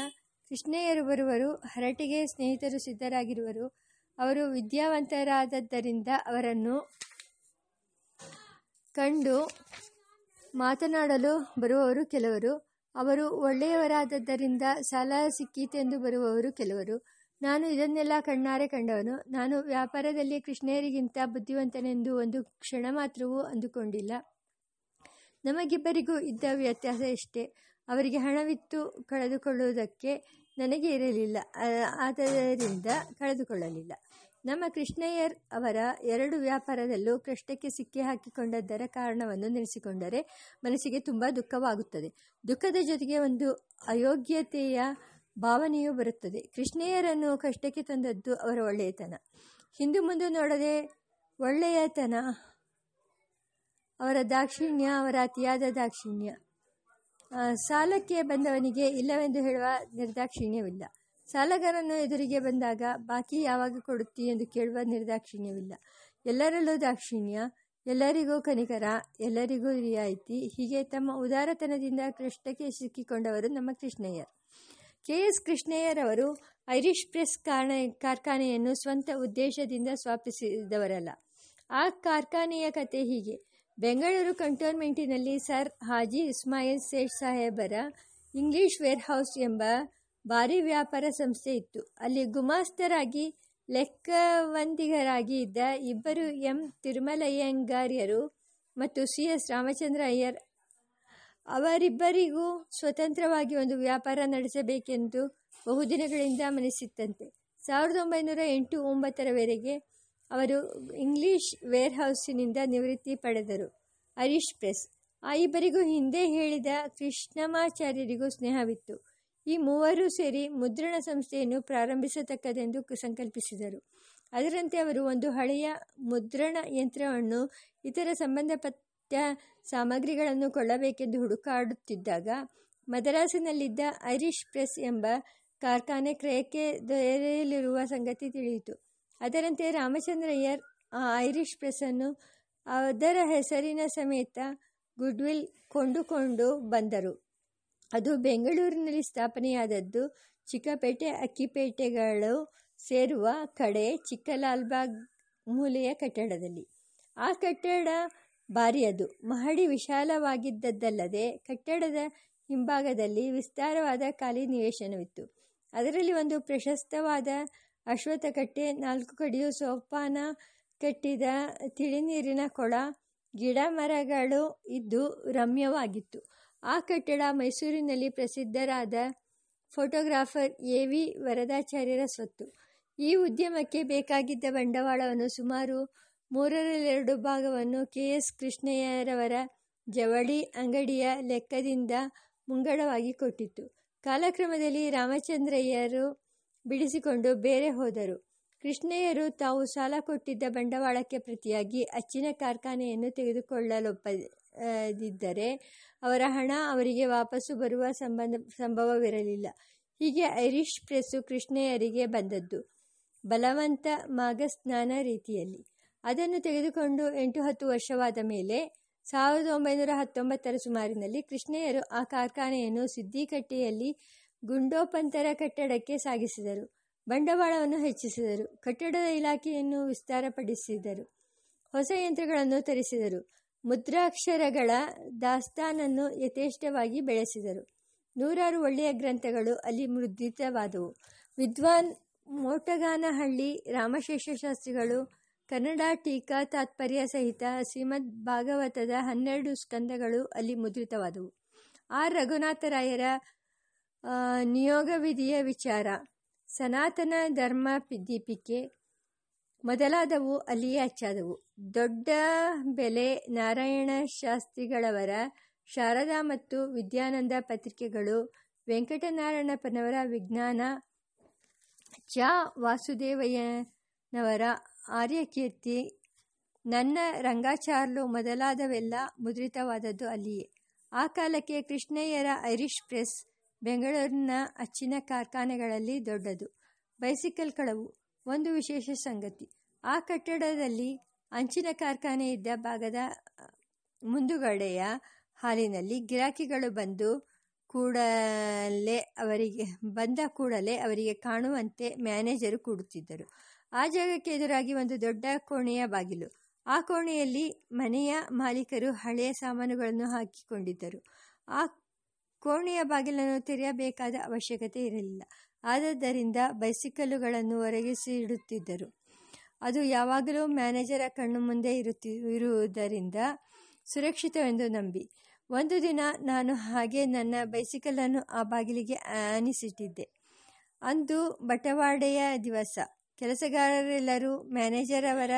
Speaker 1: ಕೃಷ್ಣಯ್ಯರು ಬರುವರು. ಹರಟಿಗೆ ಸ್ನೇಹಿತರು ಸಿದ್ಧರಾಗಿರುವರು. ಅವರು ವಿದ್ಯಾವಂತರಾದದ್ದರಿಂದ ಅವರನ್ನು ಕಂಡು ಮಾತನಾಡಲು ಬರುವವರು ಕೆಲವರು. ಅವರು ಒಳ್ಳೆಯವರಾದದ್ದರಿಂದ ಸಾಲ ಸಿಕ್ಕೀತೆಂದು ಬರುವವರು ಕೆಲವರು. ನಾನು ಇದನ್ನೆಲ್ಲ ಕಣ್ಣಾರೆ ಕಂಡವನು. ನಾನು ವ್ಯಾಪಾರದಲ್ಲಿ ಕೃಷ್ಣಯ್ಯರಿಗಿಂತ ಬುದ್ಧಿವಂತನೆಂದು ಒಂದು ಕ್ಷಣ ಮಾತ್ರವೂ ಅಂದುಕೊಂಡಿಲ್ಲ. ನಮಗಿಬ್ಬರಿಗೂ ಇದ್ದ ವ್ಯತ್ಯಾಸ ಎಷ್ಟೇ. ಅವರಿಗೆ ಹಣವಿತ್ತು ಕಳೆದುಕೊಳ್ಳುವುದಕ್ಕೆ ನನಗೆ ಇರಲಿಲ್ಲ. ಆದ್ದರಿಂದ ಕಳೆದುಕೊಳ್ಳಲಿಲ್ಲ. ನಮ್ಮ ಕೃಷ್ಣಯ್ಯರ್ ಅವರ ಎರಡು ವ್ಯಾಪಾರದಲ್ಲೂ ಕಷ್ಟಕ್ಕೆ ಸಿಕ್ಕಿ ಹಾಕಿಕೊಂಡದ್ದರ ಕಾರಣವನ್ನು ನೆನೆಸಿಕೊಂಡರೆ ಮನಸ್ಸಿಗೆ ತುಂಬ ದುಃಖವಾಗುತ್ತದೆ. ದುಃಖದ ಜೊತೆಗೆ ಒಂದು ಅಯೋಗ್ಯತೆಯ ಭಾವನೆಯೂ ಬರುತ್ತದೆ. ಕೃಷ್ಣಯ್ಯರನ್ನು ಕಷ್ಟಕ್ಕೆ ತಂದದ್ದು ಅವರ ಒಳ್ಳೆಯತನ. ಹಿಂದು ಮುಂದೆ ನೋಡದೆ ಒಳ್ಳೆಯತನ, ಅವರ ದಾಕ್ಷಿಣ್ಯ, ಅವರ ಅತಿಯಾದ ದಾಕ್ಷಿಣ್ಯ. ಸಾಲಕ್ಕೆ ಬಂದವನಿಗೆ ಇಲ್ಲವೆಂದು ಹೇಳುವ ನಿರ್ದಾಕ್ಷಿಣ್ಯವಿಲ್ಲ. ಸಾಲಗಾರನು ಎದುರಿಗೆ ಬಂದಾಗ, ಬಾಕಿ ಯಾವಾಗ ಕೊಡುತ್ತಿ? ಎಂದು ಕೇಳುವ ನಿರ್ದಾಕ್ಷಿಣ್ಯವಿಲ್ಲ. ಎಲ್ಲರಲ್ಲೂ ದಾಕ್ಷಿಣ್ಯ, ಎಲ್ಲರಿಗೂ ಕನಿಕರ, ಎಲ್ಲರಿಗೂ ರಿಯಾಯಿತಿ, ಹೀಗೆ ತಮ್ಮ ಉದಾರತನದಿಂದ ಕೃಷ್ಣಕ್ಕೆ ಸಿಕ್ಕಿಕೊಂಡವರು ನಮ್ಮ ಕೃಷ್ಣಯ್ಯರ್ ಕೆ. ಎಸ್. ಕೃಷ್ಣಯ್ಯರವರು ಐರಿಷ್ ಪ್ರೆಸ್ ಕಾರಣ ಕಾರ್ಖಾನೆಯನ್ನು ಸ್ವಂತ ಉದ್ದೇಶದಿಂದ ಸ್ಥಾಪಿಸಿದವರಲ್ಲ. ಆ ಕಾರ್ಖಾನೆಯ ಕತೆ ಹೀಗೆ. ಬೆಂಗಳೂರು ಕಂಟೋನ್ಮೆಂಟಿನಲ್ಲಿ ಸರ್ ಹಾಜಿ ಇಸ್ಮಾಯಿಲ್ ಸೇಠ್ ಸಾಹೇಬರ ಇಂಗ್ಲಿಷ್ ವೇರ್ಹೌಸ್ ಎಂಬ ಭಾರಿ ವ್ಯಾಪಾರ ಸಂಸ್ಥೆ ಇತ್ತು. ಅಲ್ಲಿ ಗುಮಾಸ್ತರಾಗಿ ಲೆಕ್ಕವಂದಿಗರಾಗಿ ಇದ್ದ ಇಬ್ಬರು ಎಂ ತಿರುಮಲಯ್ಯಂಗಾರ್ಯರು ಮತ್ತು ಸಿ ಎಸ್ ರಾಮಚಂದ್ರ ಅಯ್ಯರ್ ಅವರಿಬ್ಬರಿಗೂ ಸ್ವತಂತ್ರವಾಗಿ ಒಂದು ವ್ಯಾಪಾರ ನಡೆಸಬೇಕೆಂದು ಬಹುದಿನಗಳಿಂದ ಮನಸ್ಸಿತ್ತಂತೆ. ಸಾವಿರದ ಒಂಬೈನೂರ ಎಂಟು ಒಂಬತ್ತರವರೆಗೆ ಅವರು ಇಂಗ್ಲಿಷ್ ವೇರ್ಹೌಸಿನಿಂದ ನಿವೃತ್ತಿ ಪಡೆದರು. ಹರೀಶ್ ಪ್ರೆಸ್. ಆ ಇಬ್ಬರಿಗೂ ಹಿಂದೆ ಹೇಳಿದ ಕೃಷ್ಣಮಾಚಾರ್ಯರಿಗೂ ಸ್ನೇಹವಿತ್ತು. ಈ ಮೂವರು ಸೇರಿ ಮುದ್ರಣ ಸಂಸ್ಥೆಯನ್ನು ಪ್ರಾರಂಭಿಸತಕ್ಕದೆಂದು ಸಂಕಲ್ಪಿಸಿದರು. ಅದರಂತೆ ಅವರು ಒಂದು ಹಳೆಯ ಮುದ್ರಣ ಯಂತ್ರವನ್ನು ಇತರ ಸಂಬಂಧಪಟ್ಟ ಸಾಮಗ್ರಿಗಳನ್ನು ಕೊಳ್ಳಬೇಕೆಂದು ಹುಡುಕಾಡುತ್ತಿದ್ದಾಗ, ಮದರಾಸಿನಲ್ಲಿದ್ದ ಐರಿಷ್ ಪ್ರೆಸ್ ಎಂಬ ಕಾರ್ಖಾನೆ ಕ್ರಯಕ್ಕೆ ದೊರೆಯಲಿರುವ ಸಂಗತಿ ತಿಳಿಯಿತು. ಅದರಂತೆ ರಾಮಚಂದ್ರಯ್ಯರ್ ಆ ಐರಿಷ್ ಪ್ರೆಸ್ಸನ್ನು ಅದರ ಹೆಸರಿನ ಸಮೇತ ಗುಡ್ವಿಲ್ ಕೊಂಡುಕೊಂಡು ಬಂದರು. ಅದು ಬೆಂಗಳೂರಿನಲ್ಲಿ ಸ್ಥಾಪನೆಯಾದದ್ದು. ಚಿಕ್ಕಪೇಟೆ, ಅಕ್ಕಿಪೇಟೆಗಳು ಸೇರುವ ಕಡೆ ಚಿಕ್ಕಲಾಲ್ಬಾಗ್ ಮೂಲೆಯ ಕಟ್ಟಡದಲ್ಲಿ. ಆ ಕಟ್ಟಡ ಭಾರಿಯದು ಮಹಡಿ ವಿಶಾಲವಾಗಿದ್ದದ್ದಲ್ಲದೆ ಕಟ್ಟಡದ ಹಿಂಭಾಗದಲ್ಲಿ ವಿಸ್ತಾರವಾದ ಖಾಲಿ ನಿವೇಶನವಿತ್ತು. ಅದರಲ್ಲಿ ಒಂದು ಪ್ರಶಸ್ತವಾದ ಅಶ್ವಥ ಕಟ್ಟೆ, ನಾಲ್ಕು ಕಡೆಯೂ ಸೋಪಾನ ಕಟ್ಟಿದ ತಿಳಿನೀರಿನ ಕೊಳ, ಗಿಡ ಮರಗಳು ಇದ್ದು ರಮ್ಯವಾಗಿತ್ತು. ಆ ಕಟ್ಟಡ ಮೈಸೂರಿನಲ್ಲಿ ಪ್ರಸಿದ್ಧರಾದ ಫೋಟೋಗ್ರಾಫರ್ ಎ ವಿ ವರದಾಚಾರ್ಯರ ಸ್ವತ್ತು. ಈ ಉದ್ಯಮಕ್ಕೆ ಬೇಕಾಗಿದ್ದ ಬಂಡವಾಳವನ್ನು ಸುಮಾರು ಮೂರರಲ್ಲೆರಡು ಭಾಗವನ್ನು ಕೆ. ಎಸ್. ಕೃಷ್ಣಯ್ಯರವರ ಜವಳಿ ಅಂಗಡಿಯ ಲೆಕ್ಕದಿಂದ ಮುಂಗಡವಾಗಿ ಕೊಟ್ಟಿತ್ತು. ಕಾಲಕ್ರಮದಲ್ಲಿ ರಾಮಚಂದ್ರಯ್ಯರು ಬಿಡಿಸಿಕೊಂಡು ಬೇರೆ ಹೋದರು. ಕೃಷ್ಣಯ್ಯರು ತಾವು ಸಾಲ ಕೊಟ್ಟಿದ್ದ ಬಂಡವಾಳಕ್ಕೆ ಪ್ರತಿಯಾಗಿ ಅಚ್ಚಿನ ಕಾರ್ಖಾನೆಯನ್ನು ತೆಗೆದುಕೊಳ್ಳಲೊಪ್ಪದಿದ್ದರೆ ಅವರ ಹಣ ಅವರಿಗೆ ವಾಪಸ್ಸು ಬರುವ ಸಂಬಂಧ, ಸಂಭವವಿರಲಿಲ್ಲ. ಹೀಗೆ ಐರಿಷ್ ಪ್ರೆಸ್ಸು ಕೃಷ್ಣಯ್ಯರಿಗೆ ಬಂದದ್ದು. ಬಲವಂತ ಮಾಗಸ್ನಾನ ರೀತಿಯಲ್ಲಿ. ಅದನ್ನು ತೆಗೆದುಕೊಂಡು ಎಂಟು ಹತ್ತು ವರ್ಷವಾದ ಮೇಲೆ ಸಾವಿರದ ಒಂಬೈನೂರ ಹತ್ತೊಂಬತ್ತರ ಸುಮಾರಿನಲ್ಲಿ ಕೃಷ್ಣಯ್ಯರು ಆ ಕಾರ್ಖಾನೆಯನ್ನು ಸಿದ್ದಿಕಟ್ಟೆಯಲ್ಲಿ ಗುಂಡೋಪಂತರ ಕಟ್ಟಡಕ್ಕೆ ಸಾಗಿಸಿದರು. ಬಂಡವಾಳವನ್ನು ಹೆಚ್ಚಿಸಿದರು. ಕಟ್ಟಡದ ಇಲಾಖೆಯನ್ನು ವಿಸ್ತಾರಪಡಿಸಿದರು. ಹೊಸ ಯಂತ್ರಗಳನ್ನು ತರಿಸಿದರು. ಮುದ್ರಾಕ್ಷರಗಳ ದಾಸ್ತಾನನ್ನು ಯಥೇಷ್ಟವಾಗಿ ಬೆಳೆಸಿದರು. ನೂರಾರು ಒಳ್ಳೆಯ ಗ್ರಂಥಗಳು ಅಲ್ಲಿ ಮುದ್ರಿತವಾದವು. ವಿದ್ವಾನ್ ಮೋಟಗಾನಹಳ್ಳಿ, ರಾಮಶೇಷಶಾಸ್ತ್ರಿಗಳು, ಕನ್ನಡ ಟೀಕಾ ತಾತ್ಪರ್ಯ ಸಹಿತ ಶ್ರೀಮದ್ ಭಾಗವತದ ಹನ್ನೆರಡು ಸ್ಕಂದಗಳು ಅಲ್ಲಿ ಮುದ್ರಿತವಾದವು. ಆರ್. ರಘುನಾಥರಾಯರ ನಿಯೋಗ ವಿಧಿಯ ವಿಚಾರ. ಸನಾತನ ಧರ್ಮ ದೀಪಿಕೆ ಮೊದಲಾದವು ಅಲ್ಲಿಯೇ ಅಚ್ಚಾದವು ದೊಡ್ಡ ಬೆಲೆ ನಾರಾಯಣ ಶಾಸ್ತ್ರಿಗಳವರ ಶಾರದಾ ಮತ್ತು ವಿದ್ಯಾನಂದ ಪತ್ರಿಕೆಗಳು, ವೆಂಕಟನಾರಾಯಣಪ್ಪನವರ ವಿಜ್ಞಾನ, ಚ. ವಾಸುದೇವಯ್ಯನವರ ಆರ್ಯಕೀರ್ತಿ, ನನ್ನ ರಂಗಾಚಾರ್ಲು ಮೊದಲಾದವೆಲ್ಲ ಮುದ್ರಿತವಾದದ್ದು ಅಲ್ಲಿಯೇ. ಆ ಕಾಲಕ್ಕೆ ಕೃಷ್ಣಯ್ಯರ ಐರಿಷ್ ಪ್ರೆಸ್, ಬೆಂಗಳೂರಿನ ಅಚ್ಚಿನ ಕಾರ್ಖಾನೆಗಳಲ್ಲಿ ದೊಡ್ಡದು. ಬೈಸಿಕಲ್ ಕಳವು ಒಂದು ವಿಶೇಷ ಸಂಗತಿ. ಆ ಕಟ್ಟಡದಲ್ಲಿ ಅಂಚಿನ ಕಾರ್ಖಾನೆ ಇದ್ದ ಭಾಗದ ಮುಂದುಗಡೆಯ ಹಾಲಿನಲ್ಲಿ ಗಿರಾಕಿಗಳು ಬಂದು ಕೂಡಲೇ ಅವರಿಗೆ, ಬಂದ ಕೂಡಲೇ ಅವರಿಗೆ ಕಾಣುವಂತೆ ಮ್ಯಾನೇಜರು ಕೂಡುತ್ತಿದ್ದರು. ಆ ಜಾಗಕ್ಕೆ ಎದುರಾಗಿ ಒಂದು ದೊಡ್ಡ ಕೋಣೆಯ ಬಾಗಿಲು. ಆ ಕೋಣೆಯಲ್ಲಿ ಮನೆಯ ಮಾಲೀಕರು ಹಳೆಯ ಸಾಮಾನುಗಳನ್ನು ಹಾಕಿಕೊಂಡಿದ್ದರು. ಆ ಕೋಣೆಯ ಬಾಗಿಲನ್ನು ತೆರೆಯಬೇಕಾದ ಅವಶ್ಯಕತೆ ಇರಲಿಲ್ಲ. ಆದ್ದರಿಂದ ಬೈಸಿಕಲ್ಲುಗಳನ್ನು ಒರಗಿಸಿಡುತ್ತಿದ್ದರು. ಅದು ಯಾವಾಗಲೂ ಮ್ಯಾನೇಜರ ಕಣ್ಣು ಮುಂದೆ ಇರುತ್ತಿ, ಇರುವುದರಿಂದ ಸುರಕ್ಷಿತವೆಂದು ನಂಬಿ. ಒಂದು ದಿನ ನಾನು ಹಾಗೆ ನನ್ನ ಬೈಸಿಕಲನ್ನು ಆ ಬಾಗಿಲಿಗೆ ಆನಿಸಿಟ್ಟಿದ್ದೆ. ಅಂದು ಬಟವಾಡೆಯ ದಿವಸ. ಕೆಲಸಗಾರರೆಲ್ಲರೂ ಮ್ಯಾನೇಜರ್ ಅವರ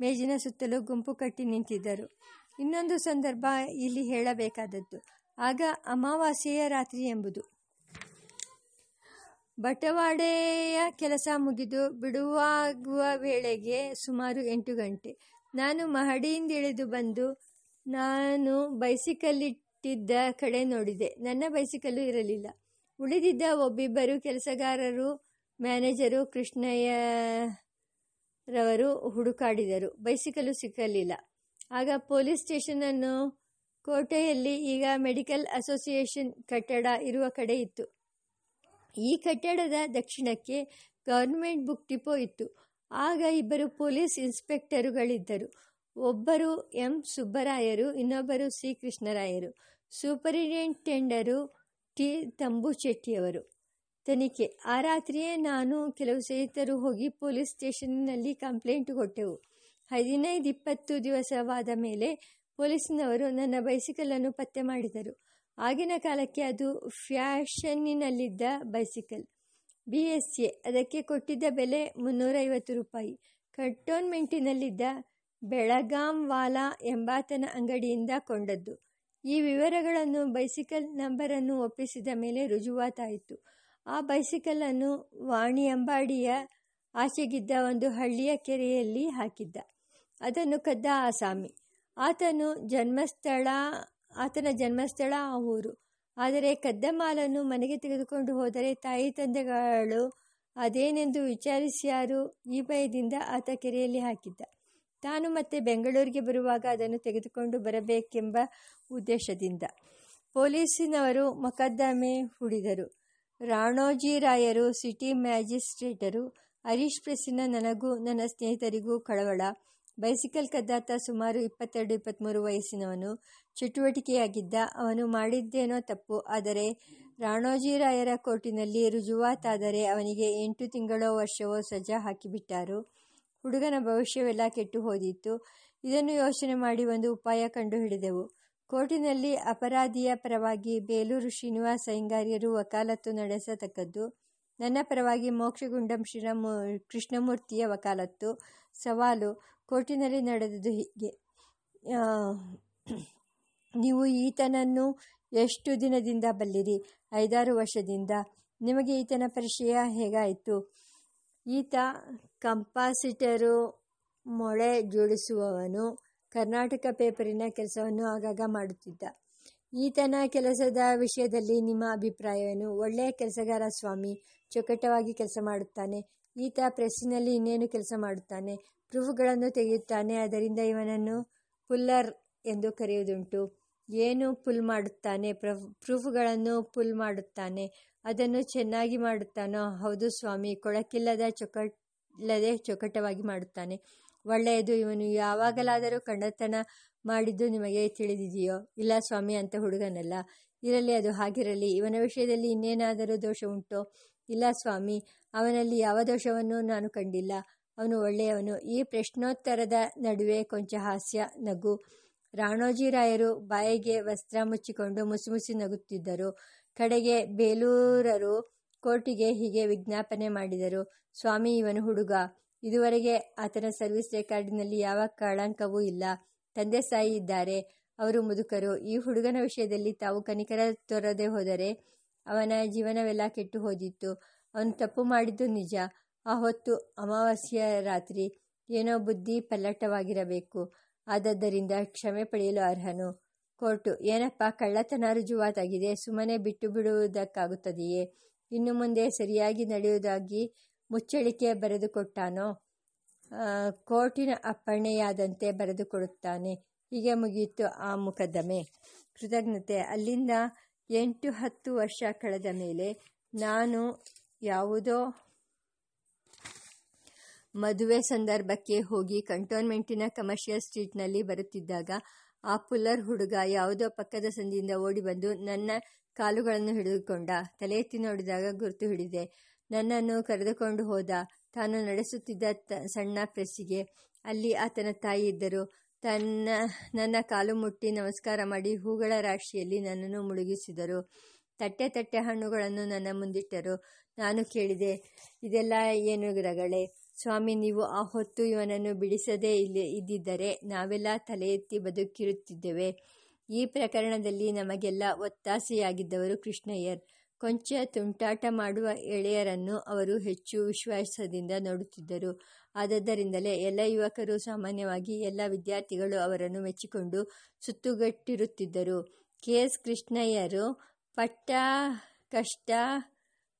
Speaker 1: ಮೇಜಿನ ಸುತ್ತಲೂ ಗುಂಪು ಕಟ್ಟಿ ನಿಂತಿದ್ದರು. ಇನ್ನೊಂದು ಸಂದರ್ಭ ಇಲ್ಲಿ ಹೇಳಬೇಕಾದದ್ದು. ಆಗ ಅಮಾವಾಸ್ಯೆಯ ರಾತ್ರಿ ಎಂಬುದು. ಬಟವಾಡೆಯ ಕೆಲಸ ಮುಗಿದು ಬಿಡುವಾಗುವ ವೇಳೆಗೆ ಸುಮಾರು ಎಂಟು ಗಂಟೆ. ನಾನು ಮಹಡಿಯಿಂದ ಇಳಿದು ಬಂದು ನಾನು ಬೈಸಿಕಲ್ಲಿಟ್ಟಿದ್ದ ಕಡೆ ನೋಡಿದೆ. ನನ್ನ ಬೈಸಿಕಲ್ಲು ಇರಲಿಲ್ಲ. ಉಳಿದಿದ್ದ ಒಬ್ಬಿಬ್ಬರು ಕೆಲಸಗಾರರು, ಮ್ಯಾನೇಜರು, ಕೃಷ್ಣಯ್ಯರವರು ಹುಡುಕಾಡಿದರು. ಬೈಸಿಕಲ್ಲು ಸಿಕ್ಕಲಿಲ್ಲ. ಆಗ ಪೊಲೀಸ್ ಸ್ಟೇಷನನ್ನು ಕೋಟೆಯಲ್ಲಿ ಈಗ ಮೆಡಿಕಲ್ ಅಸೋಸಿಯೇಷನ್ ಕಟ್ಟಡ ಇರುವ ಕಡೆ ಇತ್ತು. ಈ ಕಟ್ಟಡದ ದಕ್ಷಿಣಕ್ಕೆ ಗವರ್ಮೆಂಟ್ ಬುಕ್ ಡಿಪೋ ಇತ್ತು. ಆಗ ಇಬ್ಬರು ಪೊಲೀಸ್ ಇನ್ಸ್ಪೆಕ್ಟರುಗಳಿದ್ದರು. ಒಬ್ಬರು ಎಂ. ಸುಬ್ಬರಾಯರು, ಇನ್ನೊಬ್ಬರು ಸಿ. ಕೃಷ್ಣರಾಯರು. ಸೂಪರಿಂಟೆಂಡರು ಟಿ. ತಂಬುಚೆಟ್ಟಿಯವರು. ತನಿಖೆ. ಆ ರಾತ್ರಿಯೇ ನಾನು ಕೆಲವು ಸ್ನೇಹಿತರು ಹೋಗಿ ಪೊಲೀಸ್ ಸ್ಟೇಷನ್ನಲ್ಲಿ ಕಂಪ್ಲೇಂಟ್ ಕೊಟ್ಟೆವು. ಹದಿನೈದು ಇಪ್ಪತ್ತು ದಿವಸವಾದ ಮೇಲೆ ಪೊಲೀಸಿನವರು ನನ್ನ ಬೈಸಿಕಲನ್ನು ಪತ್ತೆ ಮಾಡಿದರು. ಆಗಿನ ಕಾಲಕ್ಕೆ ಅದು ಫ್ಯಾಷನ್ನಿನಲ್ಲಿದ್ದ ಬೈಸಿಕಲ್. ಬಿ ಎಸ್ ಎ ಅದಕ್ಕೆ ಕೊಟ್ಟಿದ್ದ ಬೆಲೆ ಮುನ್ನೂರೈವತ್ತು ರೂಪಾಯಿ. ಕಂಟೋನ್ಮೆಂಟಿನಲ್ಲಿದ್ದ ಬೆಳಗಾಂವಾಲಾ ಎಂಬಾತನ ಅಂಗಡಿಯಿಂದ ಕೊಂಡದ್ದು. ಈ ವಿವರಗಳನ್ನು ಬೈಸಿಕಲ್ ನಂಬರನ್ನು ಒಪ್ಪಿಸಿದ ಮೇಲೆ ರುಜುವಾತಾಯಿತು. ಆ ಬೈಸಿಕಲನ್ನು ವಾಣಿಯಂಬಾಡಿಯ ಆಚೆಗಿದ್ದ ಒಂದು ಹಳ್ಳಿಯ ಕೆರೆಯಲ್ಲಿ ಹಾಕಿದ್ದ. ಅದನ್ನು ಕದ್ದ ಆಸಾಮಿ ಆತನು ಜನ್ಮಸ್ಥಳ ಆತನ ಜನ್ಮಸ್ಥಳ ಆ ಊರು. ಆದರೆ ಕದ್ದ ಮಾಲನ್ನು ಮನೆಗೆ ತೆಗೆದುಕೊಂಡು ಹೋದರೆ ತಾಯಿ ತಂದೆಗಳು ಅದೇನೆಂದು ವಿಚಾರಿಸ್ಯಾರು ಈ ಭಯದಿಂದ ಆತ ಕೆರೆಯಲ್ಲಿ ಹಾಕಿದ್ದ. ತಾನು ಮತ್ತೆ ಬೆಂಗಳೂರಿಗೆ ಬರುವಾಗ ಅದನ್ನು ತೆಗೆದುಕೊಂಡು ಬರಬೇಕೆಂಬ ಉದ್ದೇಶದಿಂದ ಪೊಲೀಸಿನವರು ಮೊಕದ್ದಮೆ ಹೂಡಿದರು. ರಾಣೋಜಿರಾಯರು ಸಿಟಿ ಮ್ಯಾಜಿಸ್ಟ್ರೇಟರು, ಹರೀಶ್ ಪ್ರೆಸ್ಸಿನ ನನಗೂ ನನ್ನ ಸ್ನೇಹಿತರಿಗೂ ಕಳವಳ. ಬೈಸಿಕಲ್ ಕದ್ದಾತ ಸುಮಾರು ಇಪ್ಪತ್ತೆರಡು ಇಪ್ಪತ್ತ್ಮೂರು ವಯಸ್ಸಿನವನು ಚಟುವಟಿಕೆಯಾಗಿದ್ದ. ಅವನು ಮಾಡಿದ್ದೇನೋ ತಪ್ಪು. ಆದರೆ ರಾಣೋಜಿರಾಯರ ಕೋರ್ಟಿನಲ್ಲಿ ರುಜುವಾತಾದರೆ ಅವನಿಗೆ ಎಂಟು ತಿಂಗಳೋ ವರ್ಷವೋ ಸಜಾ ಹಾಕಿಬಿಟ್ಟಾರು. ಹುಡುಗನ ಭವಿಷ್ಯವೆಲ್ಲ ಕೆಟ್ಟು ಹೋದಿತ್ತು ಇದನ್ನು ಯೋಚನೆ ಮಾಡಿ ಒಂದು ಉಪಾಯ ಕಂಡುಹಿಡಿದೆವು. ಕೋರ್ಟಿನಲ್ಲಿ ಅಪರಾಧಿಯ ಪರವಾಗಿ ಬೇಲೂರು ಶ್ರೀನಿವಾಸ ಅಯ್ಯಂಗಾರ್ಯರು ವಕಾಲತ್ತು ನಡೆಸತಕ್ಕದ್ದು. ನನ್ನ ಪರವಾಗಿ ಮೋಕ್ಷಗುಂಡಂ ಶ್ರೀರಾಮ, ಕೃಷ್ಣಮೂರ್ತಿಯ ವಕಾಲತ್ತು. ಸವಾಲು ಕೋರ್ಟಿನಲ್ಲಿ ನಡೆದದ್ದು ಹೀಗೆ. ನೀವು ಈತನನ್ನು ಎಷ್ಟು ದಿನದಿಂದ ಬಲ್ಲಿರಿ? ಐದಾರು ವರ್ಷದಿಂದ. ನಿಮಗೆ ಈತನ ಪರಿಚಯ ಹೇಗಾಯಿತು? ಈತ ಕಂಪಾಸಿಟರು ಮೊಳೆ ಜೋಡಿಸುವವನು, ಕರ್ನಾಟಕ ಪೇಪರಿನ ಕೆಲಸವನ್ನು ಆಗಾಗ ಮಾಡುತ್ತಿದ್ದ. ಈತನ ಕೆಲಸದ ವಿಷಯದಲ್ಲಿ ನಿಮ್ಮ ಅಭಿಪ್ರಾಯವೇನು? ಒಳ್ಳೆಯ ಕೆಲಸಗಾರ ಸ್ವಾಮಿ ಚೊಕಟವಾಗಿ ಕೆಲಸ ಮಾಡುತ್ತಾನೆ. ಈತ ಪ್ರೆಸ್ಸಿನಲ್ಲಿ ಇನ್ನೇನು ಕೆಲಸ ಮಾಡುತ್ತಾನೆ? ಪ್ರೂಫ್ಗಳನ್ನು ತೆಗೆಯುತ್ತಾನೆ, ಅದರಿಂದ ಇವನನ್ನು ಪುಲ್ಲರ್ ಎಂದು ಕರೆಯುವುದುಂಟು. ಏನು ಪುಲ್ ಮಾಡುತ್ತಾನೆ? ಪ್ರಫ್, ಪ್ರೂಫ್ಗಳನ್ನು ಪುಲ್ ಮಾಡುತ್ತಾನೆ. ಅದನ್ನು ಚೆನ್ನಾಗಿ ಮಾಡುತ್ತಾನೋ? ಹೌದು ಸ್ವಾಮಿ, ಕೊಳಕಿಲ್ಲದ ಚೊಕ್ಕಲ್ಲದೆ ಚೊಕಟವಾಗಿ ಮಾಡುತ್ತಾನೆ. ಒಳ್ಳೆಯದು, ಇವನು ಯಾವಾಗಲಾದರೂ ಕಂಡತನ ಮಾಡಿದ್ದು ನಿಮಗೆ ತಿಳಿದಿದೆಯೋ? ಇಲ್ಲ ಸ್ವಾಮಿ ಅಂತ ಹುಡುಗನಲ್ಲ. ಇರಲಿ, ಅದು ಹಾಗಿರಲಿ. ಇವನ ವಿಷಯದಲ್ಲಿ ಇನ್ನೇನಾದರೂ ದೋಷ ಉಂಟೋ ಇಲ್ಲ ಸ್ವಾಮಿ. ಅವನಲ್ಲಿ ಯಾವ ದೋಷವನ್ನು ನಾನು ಕಂಡಿಲ್ಲ. ಅವನು ಒಳ್ಳೆಯವನು. ಈ ಪ್ರಶ್ನೋತ್ತರದ ನಡುವೆ ಕೊಂಚ ಹಾಸ್ಯ ನಗು. ರಾಣೋಜಿರಾಯರು ಬಾಯಿಗೆ ವಸ್ತ್ರ ಮುಚ್ಚಿಕೊಂಡು ಮುಸುಮುಸಿ ನಗುತ್ತಿದ್ದರು. ಕಡೆಗೆ ಬೇಲೂರರು ಕೋರ್ಟಿಗೆ ಹೀಗೆ ವಿಜ್ಞಾಪನೆ ಮಾಡಿದರು. ಸ್ವಾಮಿ, ಇವನು ಹುಡುಗ. ಇದುವರೆಗೆ ಆತನ ಸರ್ವಿಸ್ ರೆಕಾರ್ಡಿನಲ್ಲಿ ಯಾವ ಕಳಂಕವೂ ಇಲ್ಲ. ತಂದೆ ಸಾಯಿ ಇದ್ದಾರೆ. ಅವರು ಮುದುಕರು. ಈ ಹುಡುಗನ ವಿಷಯದಲ್ಲಿ ತಾವು ಕನಿಕರ ತೊರದೆ ಹೋದರೆ ಅವನ ಜೀವನವೆಲ್ಲ ಕೆಟ್ಟು ಹೋದಿತ್ತು. ಅವನು ತಪ್ಪು ಮಾಡಿದ್ದು ನಿಜ. ಆ ಹೊತ್ತು ಅಮಾವಾಸ್ಯ ರಾತ್ರಿ ಏನೋ ಬುದ್ಧಿ ಪಲ್ಲಟವಾಗಿರಬೇಕು. ಆದದ್ದರಿಂದ ಕ್ಷಮೆ ಪಡೆಯಲು ಅರ್ಹನು. ಕೋರ್ಟು, ಏನಪ್ಪ ಕಳ್ಳತನ ರುಜುವಾತಾಗಿದೆ, ಸುಮ್ಮನೆ ಬಿಟ್ಟು ಬಿಡುವುದಕ್ಕಾಗುತ್ತದೆಯೇ? ಇನ್ನು ಮುಂದೆ ಸರಿಯಾಗಿ ನಡೆಯುವುದಾಗಿ ಮುಚ್ಚಳಿಕೆ ಬರೆದುಕೊಟ್ಟಾನೋ ಕೋರ್ಟಿನ ಅಪ್ಪಣೆಯಾದಂತೆ ಬರೆದುಕೊಡುತ್ತಾನೆ ಹೀಗೆ ಮುಗಿಯಿತು ಆ ಮುಕದ್ದಮೆ. ಕೃತಜ್ಞತೆ. ಅಲ್ಲಿಂದ ಎಂಟು ಹತ್ತು ವರ್ಷ ಕಳೆದ ಮೇಲೆ ನಾನು ಯಾವುದೋ? ಮದುವೆ ಸಂದರ್ಭಕ್ಕೆ ಹೋಗಿ ಕಂಟೋನ್ಮೆಂಟಿನ ಕಮರ್ಷಿಯಲ್ ಸ್ಟ್ರೀಟ್ನಲ್ಲಿ ಬರುತ್ತಿದ್ದಾಗ, ಆ ಪುಲ್ಲರ್ ಹುಡುಗ ಯಾವುದೋ ಪಕ್ಕದ ಸಂದಿಯಿಂದ ಓಡಿ ಬಂದು ನನ್ನ ಕಾಲುಗಳನ್ನು ಹಿಡಿದುಕೊಂಡ. ತಲೆ ಎತ್ತಿ ನೋಡಿದಾಗ ಗುರುತು ಹಿಡಿದೆ. ನನ್ನನ್ನು ಕರೆದುಕೊಂಡು ಹೋದ. ತಾನು ನಡೆಸುತ್ತಿದ್ದ ತ, ಸಣ್ಣ ಪ್ರೆಸ್ಸಿಗೆ ಅಲ್ಲಿ ಆತನ ತಾಯಿ ಇದ್ದರು. ತನ್ನ, ನನ್ನ ಕಾಲು ಮುಟ್ಟಿ ನಮಸ್ಕಾರ ಮಾಡಿ ಹೂಗಳ ರಾಶಿಯಲ್ಲಿ ನನ್ನನ್ನು ಮುಳುಗಿಸಿದರು. ತಟ್ಟೆ ತಟ್ಟೆ ಹಣ್ಣುಗಳನ್ನು ನನ್ನ ಮುಂದಿಟ್ಟರು. ನಾನು ಕೇಳಿದೆ, ಇದೆಲ್ಲ ಏನು ರಗಳೆ? ಸ್ವಾಮಿ, ನೀವು ಆ ಹೊತ್ತು ಇವನನ್ನು ಬಿಡಿಸದೇ ಇಲ್ಲಿ ಇದ್ದಿದ್ದರೆ ನಾವೆಲ್ಲ ತಲೆ ಎತ್ತಿ ಬದುಕಿರುತ್ತಿದ್ದೇವೆ. ಈ ಪ್ರಕರಣದಲ್ಲಿ ನಮಗೆಲ್ಲ ಒತ್ತಾಸೆಯಾಗಿದ್ದವರು ಕೃಷ್ಣಯ್ಯರ್. ಕೊಂಚ ತುಂಟಾಟ ಮಾಡುವ ಎಳೆಯರನ್ನು ಅವರು ಹೆಚ್ಚು ವಿಶ್ವಾಸದಿಂದ ನೋಡುತ್ತಿದ್ದರು. ಆದ್ದರಿಂದಲೇ ಎಲ್ಲ ಯುವಕರು ಸಾಮಾನ್ಯವಾಗಿ ಎಲ್ಲ ವಿದ್ಯಾರ್ಥಿಗಳು ಅವರನ್ನು ಮೆಚ್ಚಿಕೊಂಡು ಸುತ್ತುಗಟ್ಟಿರುತ್ತಿದ್ದರು. ಕೆ. ಎಸ್. ಕೃಷ್ಣಯ್ಯರು ಪಟ್ಟ ಕಷ್ಟ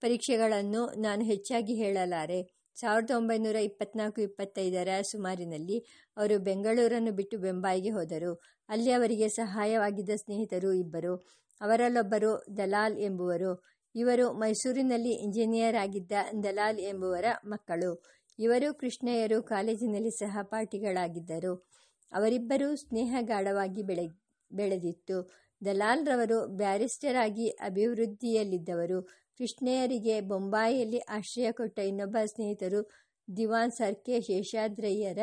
Speaker 1: ಪರೀಕ್ಷೆಗಳನ್ನು ನಾನು ಹೆಚ್ಚಾಗಿ ಹೇಳಲಾರೆ. ಸಾವಿರದ ಒಂಬೈನೂರ ಇಪ್ಪತ್ನಾಲ್ಕು, ಇಪ್ಪತ್ತೈದರ ಸುಮಾರಿನಲ್ಲಿ ಅವರು ಬೆಂಗಳೂರನ್ನು ಬಿಟ್ಟು ಬೆಂಬಾಯಿಗೆ ಹೋದರು. ಅಲ್ಲಿ ಅವರಿಗೆ ಸಹಾಯವಾಗಿದ್ದ ಸ್ನೇಹಿತರು ಇಬ್ಬರು. ಅವರಲ್ಲೊಬ್ಬರು ದಲಾಲ್ ಎಂಬುವರು. ಇವರು ಮೈಸೂರಿನಲ್ಲಿ ಇಂಜಿನಿಯರ್ ಆಗಿದ್ದ ದಲಾಲ್ ಎಂಬುವರ ಮಕ್ಕಳು. ಇವರು ಕೃಷ್ಣಯ್ಯರು ಕಾಲೇಜಿನಲ್ಲಿ ಸಹಪಾಠಿಗಳಾಗಿದ್ದರು. ಅವರಿಬ್ಬರೂ ಸ್ನೇಹ ಗಾಢವಾಗಿ ಬೆಳೆ, ಬೆಳೆದಿತ್ತು. ದಲಾಲ್ರವರು ಬ್ಯಾರಿಸ್ಟರ್ ಆಗಿ ಅಭಿವೃದ್ಧಿಯಲ್ಲಿದ್ದವರು. ಕೃಷ್ಣಯ್ಯರಿಗೆ ಬೊಂಬಾಯಿಯಲ್ಲಿ ಆಶ್ರಯ ಕೊಟ್ಟ ಇನ್ನೊಬ್ಬ ಸ್ನೇಹಿತರು ದಿವಾನ್ ಸರ್ ಕೆ ಶೇಷಾದ್ರಯ್ಯರ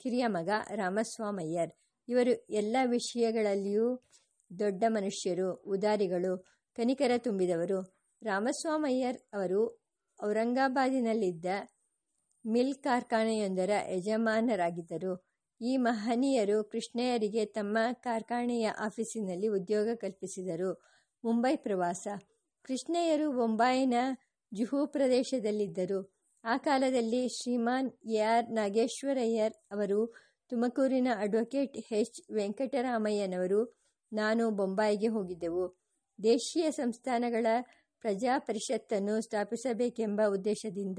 Speaker 1: ಕಿರಿಯ ಮಗ ರಾಮಸ್ವಾಮಯ್ಯರ್. ಇವರು ಎಲ್ಲ ವಿಷಯಗಳಲ್ಲಿಯೂ ದೊಡ್ಡ ಮನುಷ್ಯರು, ಉದಾರಿಗಳು, ಕನಿಕರ ತುಂಬಿದವರು. ರಾಮಸ್ವಾಮಯ್ಯರ್ ಅವರು ಔರಂಗಾಬಾದಿನಲ್ಲಿದ್ದ ಮಿಲ್ ಕಾರ್ಖಾನೆಯೊಂದರ ಯಜಮಾನರಾಗಿದ್ದರು. ಈ ಮಹನೀಯರು ಕೃಷ್ಣಯ್ಯರಿಗೆ ತಮ್ಮ ಕಾರ್ಖಾನೆಯ ಆಫೀಸಿನಲ್ಲಿ ಉದ್ಯೋಗ ಕಲ್ಪಿಸಿದರು. ಮುಂಬೈ ಪ್ರವಾಸ. ಕೃಷ್ಣಯ್ಯರು ಬೊಂಬಾಯಿನ ಜುಹು ಪ್ರದೇಶದಲ್ಲಿದ್ದರು. ಆ ಕಾಲದಲ್ಲಿ ಶ್ರೀಮಾನ್ ಎ ಆರ್ ನಾಗೇಶ್ವರಯ್ಯರ್ ಅವರು ತುಮಕೂರಿನ ಅಡ್ವೊಕೇಟ್ ಎಚ್ ವೆಂಕಟರಾಮಯ್ಯನವರು ನಾನು ಬೊಂಬಾಯಿಗೆ ಹೋಗಿದ್ದೆವು. ದೇಶೀಯ ಸಂಸ್ಥಾನಗಳ ಪ್ರಜಾ ಪರಿಷತ್ತನ್ನು ಸ್ಥಾಪಿಸಬೇಕೆಂಬ ಉದ್ದೇಶದಿಂದ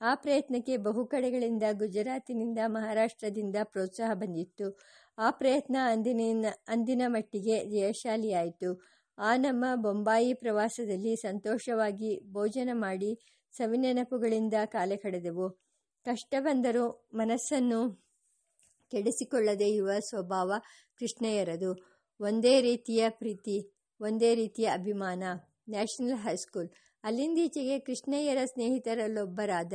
Speaker 1: ಆ ಪ್ರಯತ್ನಕ್ಕೆ ಬಹು ಕಡೆಗಳಿಂದ ಗುಜರಾತಿನಿಂದ ಮಹಾರಾಷ್ಟ್ರದಿಂದ ಪ್ರೋತ್ಸಾಹ ಬಂದಿತ್ತು. ಆ ಪ್ರಯತ್ನ ಅಂದಿನ ಅಂದಿನ ಮಟ್ಟಿಗೆ ಜಯಶಾಲಿಯಾಯಿತು. ಆ ನಮ್ಮ ಬೊಂಬಾಯಿ ಪ್ರವಾಸದಲ್ಲಿ ಸಂತೋಷವಾಗಿ ಭೋಜನ ಮಾಡಿ ಸವಿನೆನಪುಗಳಿಂದ ಕಾಲ ಕಡೆದೆವು ಕಷ್ಟ ಬಂದರೂ ಮನಸ್ಸನ್ನು ಕೆಡಿಸಿಕೊಳ್ಳದೆ ಇರುವ ಸ್ವಭಾವ ಕೃಷ್ಣಯ್ಯರದು. ಒಂದೇ ರೀತಿಯ ಪ್ರೀತಿ, ಒಂದೇ ರೀತಿಯ ಅಭಿಮಾನ. National high school. ಅಲ್ಲಿಂದೀಚೆಗೆ ಕೃಷ್ಣಯ್ಯರ ಸ್ನೇಹಿತರಲ್ಲೊಬ್ಬರಾದ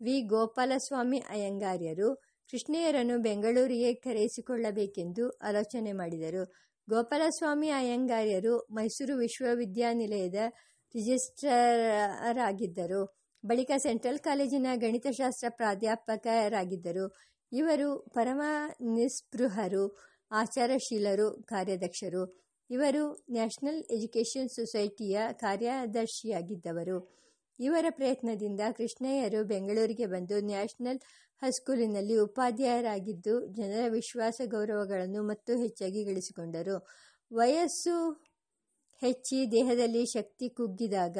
Speaker 1: ವಿ. ಗೋಪಾಲಸ್ವಾಮಿ ಅಯ್ಯಂಗಾರ್ಯರು ಕೃಷ್ಣಯ್ಯರನ್ನು ಬೆಂಗಳೂರಿಗೆ ಕರೆಯಿಸಿಕೊಳ್ಳಬೇಕೆಂದು ಆಲೋಚನೆ ಮಾಡಿದರು. ಗೋಪಾಲಸ್ವಾಮಿ ಅಯ್ಯಂಗಾರ್ಯರು ಮೈಸೂರು ವಿಶ್ವವಿದ್ಯಾನಿಲಯದ ರಿಜಿಸ್ಟ್ರಾಗಿದ್ದರು ಬಳಿಕ ಸೆಂಟ್ರಲ್ ಕಾಲೇಜಿನ ಗಣಿತಶಾಸ್ತ್ರ ಪ್ರಾಧ್ಯಾಪಕರಾಗಿದ್ದರು. ಇವರು ಪರಮ ನಿಸ್ಪೃಹರು, ಆಚಾರಶೀಲರು ಕಾರ್ಯದಕ್ಷರು ಇವರು ನ್ಯಾಷನಲ್ ಎಜುಕೇಷನ್ ಸೊಸೈಟಿಯ ಕಾರ್ಯದರ್ಶಿಯಾಗಿದ್ದವರು. ಇವರ ಪ್ರಯತ್ನದಿಂದ ಕೃಷ್ಣಯ್ಯರು ಬೆಂಗಳೂರಿಗೆ ಬಂದು ನ್ಯಾಷನಲ್ ಹೈಸ್ಕೂಲಿನಲ್ಲಿ ಉಪಾಧ್ಯಾಯರಾಗಿದ್ದು ಜನರ ವಿಶ್ವಾಸ ಗೌರವಗಳನ್ನು ಮತ್ತು ಹೆಚ್ಚಾಗಿ ಗಳಿಸಿಕೊಂಡರು. ವಯಸ್ಸು ಹೆಚ್ಚಿ ದೇಹದಲ್ಲಿ ಶಕ್ತಿ ಕುಗ್ಗಿದಾಗ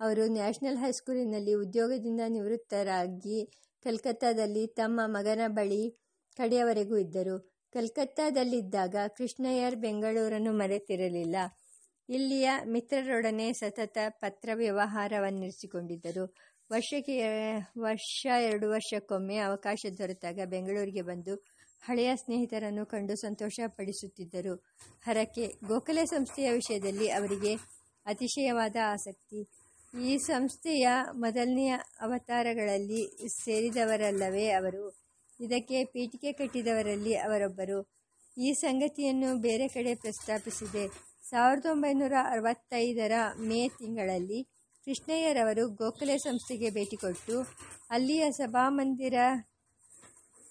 Speaker 1: ಅವರು ನ್ಯಾಷನಲ್ ಹೈಸ್ಕೂಲಿನಲ್ಲಿ ಉದ್ಯೋಗದಿಂದ ನಿವೃತ್ತರಾಗಿ ಕಲ್ಕತ್ತಾದಲ್ಲಿ ತಮ್ಮ ಮಗನ ಬಳಿ ಕಡೆಯವರೆಗೂ ಇದ್ದರು. ಕಲ್ಕತ್ತಾದಲ್ಲಿದ್ದಾಗ ಕೃಷ್ಣಯ್ಯರ್ ಬೆಂಗಳೂರನ್ನು ಮರೆತಿರಲಿಲ್ಲ. ಇಲ್ಲಿಯ ಮಿತ್ರರೊಡನೆ ಸತತ ಪತ್ರ ವ್ಯವಹಾರವನ್ನಿರಿಸಿಕೊಂಡಿದ್ದರು ವರ್ಷಕ್ಕೆ ವರ್ಷ ಎರಡು ವರ್ಷಕ್ಕೊಮ್ಮೆ ಅವಕಾಶ ದೊರೆತಾಗ ಬೆಂಗಳೂರಿಗೆ ಬಂದು ಹಳೆಯ ಸ್ನೇಹಿತರನ್ನು ಕಂಡು ಸಂತೋಷ ಪಡಿಸುತ್ತಿದ್ದರು ಹರಕೆ, ಗೋಖಲೆ ಸಂಸ್ಥೆಯ ವಿಷಯದಲ್ಲಿ ಅವರಿಗೆ ಅತಿಶಯವಾದ ಆಸಕ್ತಿ. ಈ ಸಂಸ್ಥೆಯ ಮೊದಲನೆಯ ಅವತಾರಗಳಲ್ಲಿ ಸೇರಿದವರಲ್ಲವೇ ಅವರು. ಇದಕ್ಕೆ ಪೀಠಿಕೆ ಕಟ್ಟಿದವರಲ್ಲಿ ಅವರೊಬ್ಬರು. ಈ ಸಂಗತಿಯನ್ನು ಬೇರೆ ಕಡೆ ಪ್ರಸ್ತಾಪಿಸಿದೆ. ಸಾವಿರದ ಒಂಬೈನೂರ ಅರವತ್ತೈದರ ಮೇ ತಿಂಗಳಲ್ಲಿ ಕೃಷ್ಣಯ್ಯರವರು ಗೋಖಲೆ ಸಂಸ್ಥೆಗೆ ಭೇಟಿ ಕೊಟ್ಟು, ಅಲ್ಲಿಯ ಸಭಾಮಂದಿರ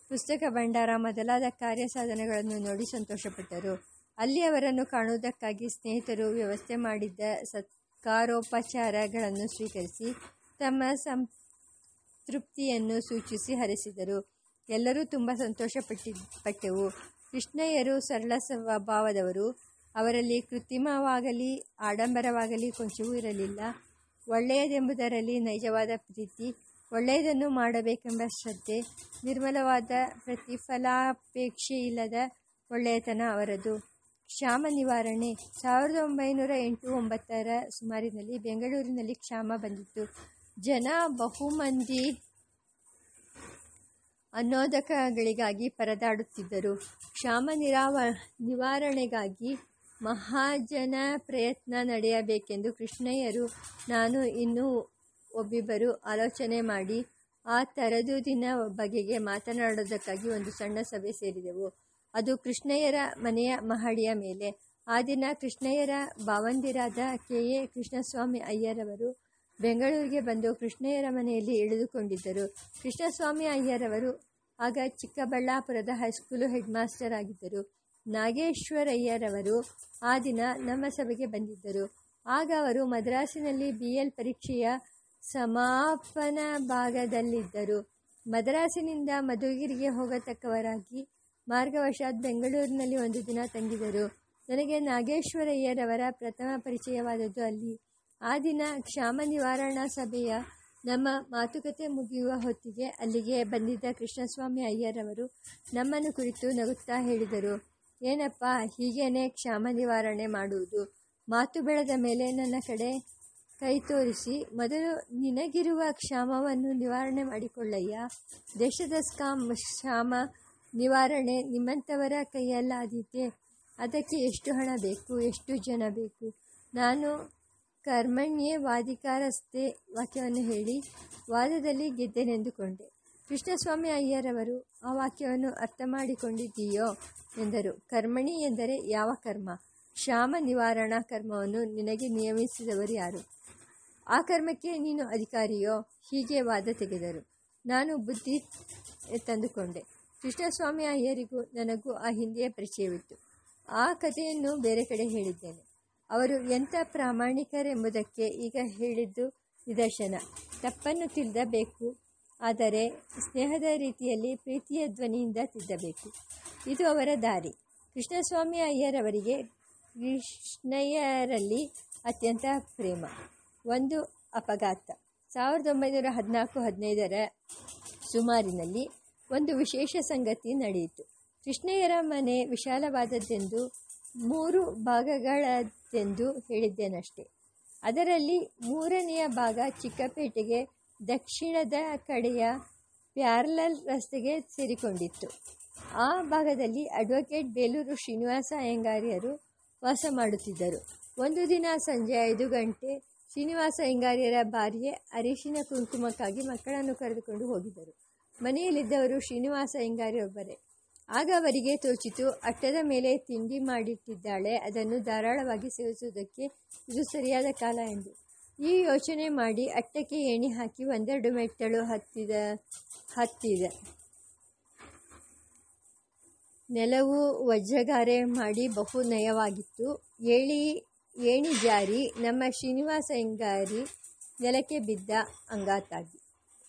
Speaker 1: ಪುಸ್ತಕ ಭಂಡಾರ ಮೊದಲಾದ ಕಾರ್ಯ ಸಾಧನಗಳನ್ನು ನೋಡಿ ಸಂತೋಷಪಟ್ಟರು. ಅಲ್ಲಿ ಅವರನ್ನು ಕಾಣುವುದಕ್ಕಾಗಿ ಸ್ನೇಹಿತರು ವ್ಯವಸ್ಥೆ ಮಾಡಿದ್ದ ಸತ್ಕಾರೋಪಚಾರಗಳನ್ನು ಸ್ವೀಕರಿಸಿ ತಮ್ಮ ಸಂತೃಪ್ತಿಯನ್ನು ಸೂಚಿಸಿ ಹರಿಸಿದರು. ಎಲ್ಲರೂ ತುಂಬ ಸಂತೋಷಪಟ್ಟಿ ಪಟ್ಟೆವು ಕೃಷ್ಣಯ್ಯರು ಸರಳ ಸ್ವಭಾವದವರು. ಅವರಲ್ಲಿ ಕೃತ್ರಿಮವಾಗಲಿ ಆಡಂಬರವಾಗಲಿ ಕೊಂಚವೂ ಇರಲಿಲ್ಲ. ಒಳ್ಳೆಯದೆಂಬುದರಲ್ಲಿ ನೈಜವಾದ ಪ್ರೀತಿ, ಒಳ್ಳೆಯದನ್ನು ಮಾಡಬೇಕೆಂಬ ಶ್ರದ್ಧೆ, ನಿರ್ಮಲವಾದ ಪ್ರತಿಫಲಾಪೇಕ್ಷೆ ಇಲ್ಲದ ಒಳ್ಳೆಯತನ ಅವರದು. ಕ್ಷಾಮ ನಿವಾರಣೆ. ಸಾವಿರದ ಒಂಬೈನೂರ ಎಂಟು ಒಂಬತ್ತರ ಸುಮಾರಿನಲ್ಲಿ ಬೆಂಗಳೂರಿನಲ್ಲಿ ಕ್ಷಾಮ ಬಂದಿತ್ತು. ಜನ ಬಹುಮಂದಿ ಅನ್ನೋದಕಗಳಿಗಾಗಿ ಪರದಾಡುತ್ತಿದ್ದರು. ಕ್ಷಾಮ ನಿರಾವ, ನಿವಾರಣೆಗಾಗಿ ಮಹಾಜನ ಪ್ರಯತ್ನ ನಡೆಯಬೇಕೆಂದು ಕೃಷ್ಣಯ್ಯರು, ನಾನು ಇನ್ನೂ ಒಬ್ಬಿಬ್ಬರು ಆಲೋಚನೆ ಮಾಡಿ, ಆ ತರದೂದಿನ ಬಗೆಗೆ ಮಾತನಾಡೋದಕ್ಕಾಗಿ ಒಂದು ಸಣ್ಣ ಸಭೆ ಸೇರಿದೆವು. ಅದು ಕೃಷ್ಣಯ್ಯರ ಮನೆಯ ಮಹಡಿಯ ಮೇಲೆ. ಆ ದಿನ ಕೃಷ್ಣಯ್ಯರ ಭಾವಂದಿರಾದ ಕೆ ಎ ಕೃಷ್ಣಸ್ವಾಮಿ ಅಯ್ಯರವರು ಬೆಂಗಳೂರಿಗೆ ಬಂದು ಕೃಷ್ಣಯ್ಯರ ಮನೆಯಲ್ಲಿ ಇಳಿದುಕೊಂಡಿದ್ದರು. ಕೃಷ್ಣಸ್ವಾಮಿ ಅಯ್ಯರವರು ಆಗ ಚಿಕ್ಕಬಳ್ಳಾಪುರದ ಹೈಸ್ಕೂಲು ಹೆಡ್ ಮಾಸ್ಟರ್ ಆಗಿದ್ದರು. ನಾಗೇಶ್ವರಯ್ಯರವರು ಆ ದಿನ ನಮ್ಮ ಸಭೆಗೆ ಬಂದಿದ್ದರು. ಆಗ ಅವರು ಮದ್ರಾಸಿನಲ್ಲಿ ಬಿ ಎಲ್ ಪರೀಕ್ಷೆಯ ಸಮಾಪನ ಭಾಗದಲ್ಲಿದ್ದರು. ಮದ್ರಾಸಿನಿಂದ ಮಧುಗಿರಿಗೆ ಹೋಗತಕ್ಕವರಾಗಿ ಮಾರ್ಗವಶಾತ್ ಬೆಂಗಳೂರಿನಲ್ಲಿ ಒಂದು ದಿನ ತಂಗಿದರು. ನನಗೆ ನಾಗೇಶ್ವರಯ್ಯರವರ ಪ್ರಥಮ ಪರಿಚಯವಾದದ್ದು ಅಲ್ಲಿ. ಆ ದಿನ ಕ್ಷಾಮ ನಿವಾರಣಾ ಸಭೆಯ ನಮ್ಮ ಮಾತುಕತೆ ಮುಗಿಯುವ ಹೊತ್ತಿಗೆ ಅಲ್ಲಿಗೆ ಬಂದಿದ್ದ ಕೃಷ್ಣಸ್ವಾಮಿ ಅಯ್ಯರವರು ನಮ್ಮನ್ನು ಕುರಿತು ನಗುತ್ತಾ ಹೇಳಿದರು, ಏನಪ್ಪ, ಹೀಗೇನೆ ಕ್ಷಾಮ ನಿವಾರಣೆ ಮಾಡುವುದು? ಮಾತು ಬೆಳೆದ ಮೇಲೆ ನನ್ನ ಕಡೆ ಕೈ ತೋರಿಸಿ, ಮೊದಲು ನಿನಗಿರುವ ಕ್ಷಾಮವನ್ನು ನಿವಾರಣೆ ಮಾಡಿಕೊಳ್ಳಯ್ಯ. ದೇಶದ ಸ್ಕಾಮ್, ಕ್ಷಾಮ ನಿವಾರಣೆ ನಿಮ್ಮಂಥವರ ಕೈಯಲ್ಲಾದೀತೆ. ಅದಕ್ಕೆ ಎಷ್ಟು ಹಣ ಬೇಕು, ಎಷ್ಟು ಜನ ಬೇಕು? ನಾನು ಕರ್ಮಣ್ಯೇ ವಾದಿಕಾರಸ್ತೆ ವಾಕ್ಯವನ್ನು ಹೇಳಿ ವಾದದಲ್ಲಿ ಗೆದ್ದೆನೆಂದುಕೊಂಡೆ. ಕೃಷ್ಣಸ್ವಾಮಿ ಅಯ್ಯರವರು ಆ ವಾಕ್ಯವನ್ನು ಅರ್ಥ ಮಾಡಿಕೊಂಡಿದ್ದೀಯೋ ಎಂದರು. ಕರ್ಮಣಿ ಎಂದರೆ ಯಾವ ಕರ್ಮ? ಕ್ಷಾಮ ನಿವಾರಣಾ ಕರ್ಮವನ್ನು ನಿನಗೆ ನಿಯಮಿಸಿದವರು ಯಾರು? ಆ ಕರ್ಮಕ್ಕೆ ನೀನು ಅಧಿಕಾರಿಯೋ? ಹೀಗೆ ವಾದ ತೆಗೆದರು. ನಾನು ಬುದ್ಧಿ ತಂದುಕೊಂಡೆ. ಕೃಷ್ಣಸ್ವಾಮಿ ಅಯ್ಯರಿಗೂ ನನಗೂ ಆ ಹಿಂದೆಯೇ ಪರಿಚಯವಿತ್ತು. ಆ ಕಥೆಯನ್ನು ಬೇರೆ ಕಡೆ ಹೇಳಿದ್ದೇನೆ. ಅವರು ಎಂಥ ಪ್ರಾಮಾಣಿಕರೆಂಬುದಕ್ಕೆ ಈಗ ಹೇಳಿದ್ದು ನಿದರ್ಶನ. ತಪ್ಪನ್ನು ತಿಳಿದಬೇಕು ಆದರೆ ಸ್ನೇಹದ ರೀತಿಯಲ್ಲಿ ಪ್ರೀತಿಯ ಧ್ವನಿಯಿಂದ ತಿದ್ದಬೇಕು. ಇದು ಅವರ ದಾರಿ. ಕೃಷ್ಣಸ್ವಾಮಿ ಅಯ್ಯರವರಿಗೆ ಕೃಷ್ಣಯ್ಯರಲ್ಲಿ ಅತ್ಯಂತ ಪ್ರೇಮ. ಒಂದು ಅಪಘಾತ. ಸಾವಿರದ ಒಂಬೈನೂರ ಹದಿನಾಲ್ಕು ಹದಿನೈದರ ಸುಮಾರಿನಲ್ಲಿ ಒಂದು ವಿಶೇಷ ಸಂಗತಿ ನಡೆಯಿತು. ಕೃಷ್ಣಯ್ಯರ ಮನೆ ವಿಶಾಲವಾದದ್ದೆಂದು ಮೂರು ಭಾಗಗಳದ್ದೆಂದು ಹೇಳಿದ್ದೇನಷ್ಟೆ. ಅದರಲ್ಲಿ ಮೂರನೆಯ ಭಾಗ ಚಿಕ್ಕಪೇಟೆಗೆ, ದಕ್ಷಿಣದ ಕಡೆಯ ಪ್ಯಾರ್ಲಲ್ ರಸ್ತೆಗೆ ಸೇರಿಕೊಂಡಿತ್ತು. ಆ ಭಾಗದಲ್ಲಿ ಅಡ್ವೊಕೇಟ್ ಬೇಲೂರು ಶ್ರೀನಿವಾಸ ಅಯ್ಯಂಗಾರ್ಯರು ವಾಸ ಮಾಡುತ್ತಿದ್ದರು. ಒಂದು ದಿನ ಸಂಜೆ ಐದು ಗಂಟೆ ಶ್ರೀನಿವಾಸ ಅಯ್ಯಂಗಾರ್ಯರ ಭಾರ್ಯೆ ಅರಿಶಿನ ಕುಂಕುಮಕ್ಕಾಗಿ ಮಕ್ಕಳನ್ನು ಕರೆದುಕೊಂಡು ಹೋಗಿದ್ದರು. ಮನೆಯಲ್ಲಿದ್ದವರು ಶ್ರೀನಿವಾಸ ಅಯ್ಯಂಗಾರ್ಯೊಬ್ಬರೇ ಆಗ ಅವರಿಗೆ ತೋಚಿತು, ಅಟ್ಟದ ಮೇಲೆ ತಿಂಡಿ ಮಾಡಿಟ್ಟಿದ್ದಾಳೆ, ಅದನ್ನು ಧಾರಾಳವಾಗಿ ಸೇವಿಸುವುದಕ್ಕೆ ಇದು ಸರಿಯಾದ ಕಾಲ ಎಂದು. ಈ ಯೋಚನೆ ಮಾಡಿ ಅಟ್ಟಕ್ಕೆ ಏಣಿ ಹಾಕಿ ಒಂದೆರಡು ಮೆಟ್ಟಲು ಹತ್ತಿದ ಹತ್ತಿದ. ನೆಲವು ವಜ್ರಗಾರೆ ಮಾಡಿ ಬಹು ನಯವಾಗಿತ್ತು. ಏಳಿ, ಏಣಿ ಜಾರಿ, ನಮ್ಮ ಶ್ರೀನಿವಾಸ ಹೆಂಗಾರಿ ನೆಲಕ್ಕೆ ಬಿದ್ದ ಅಂಗಾತಾಗಿ,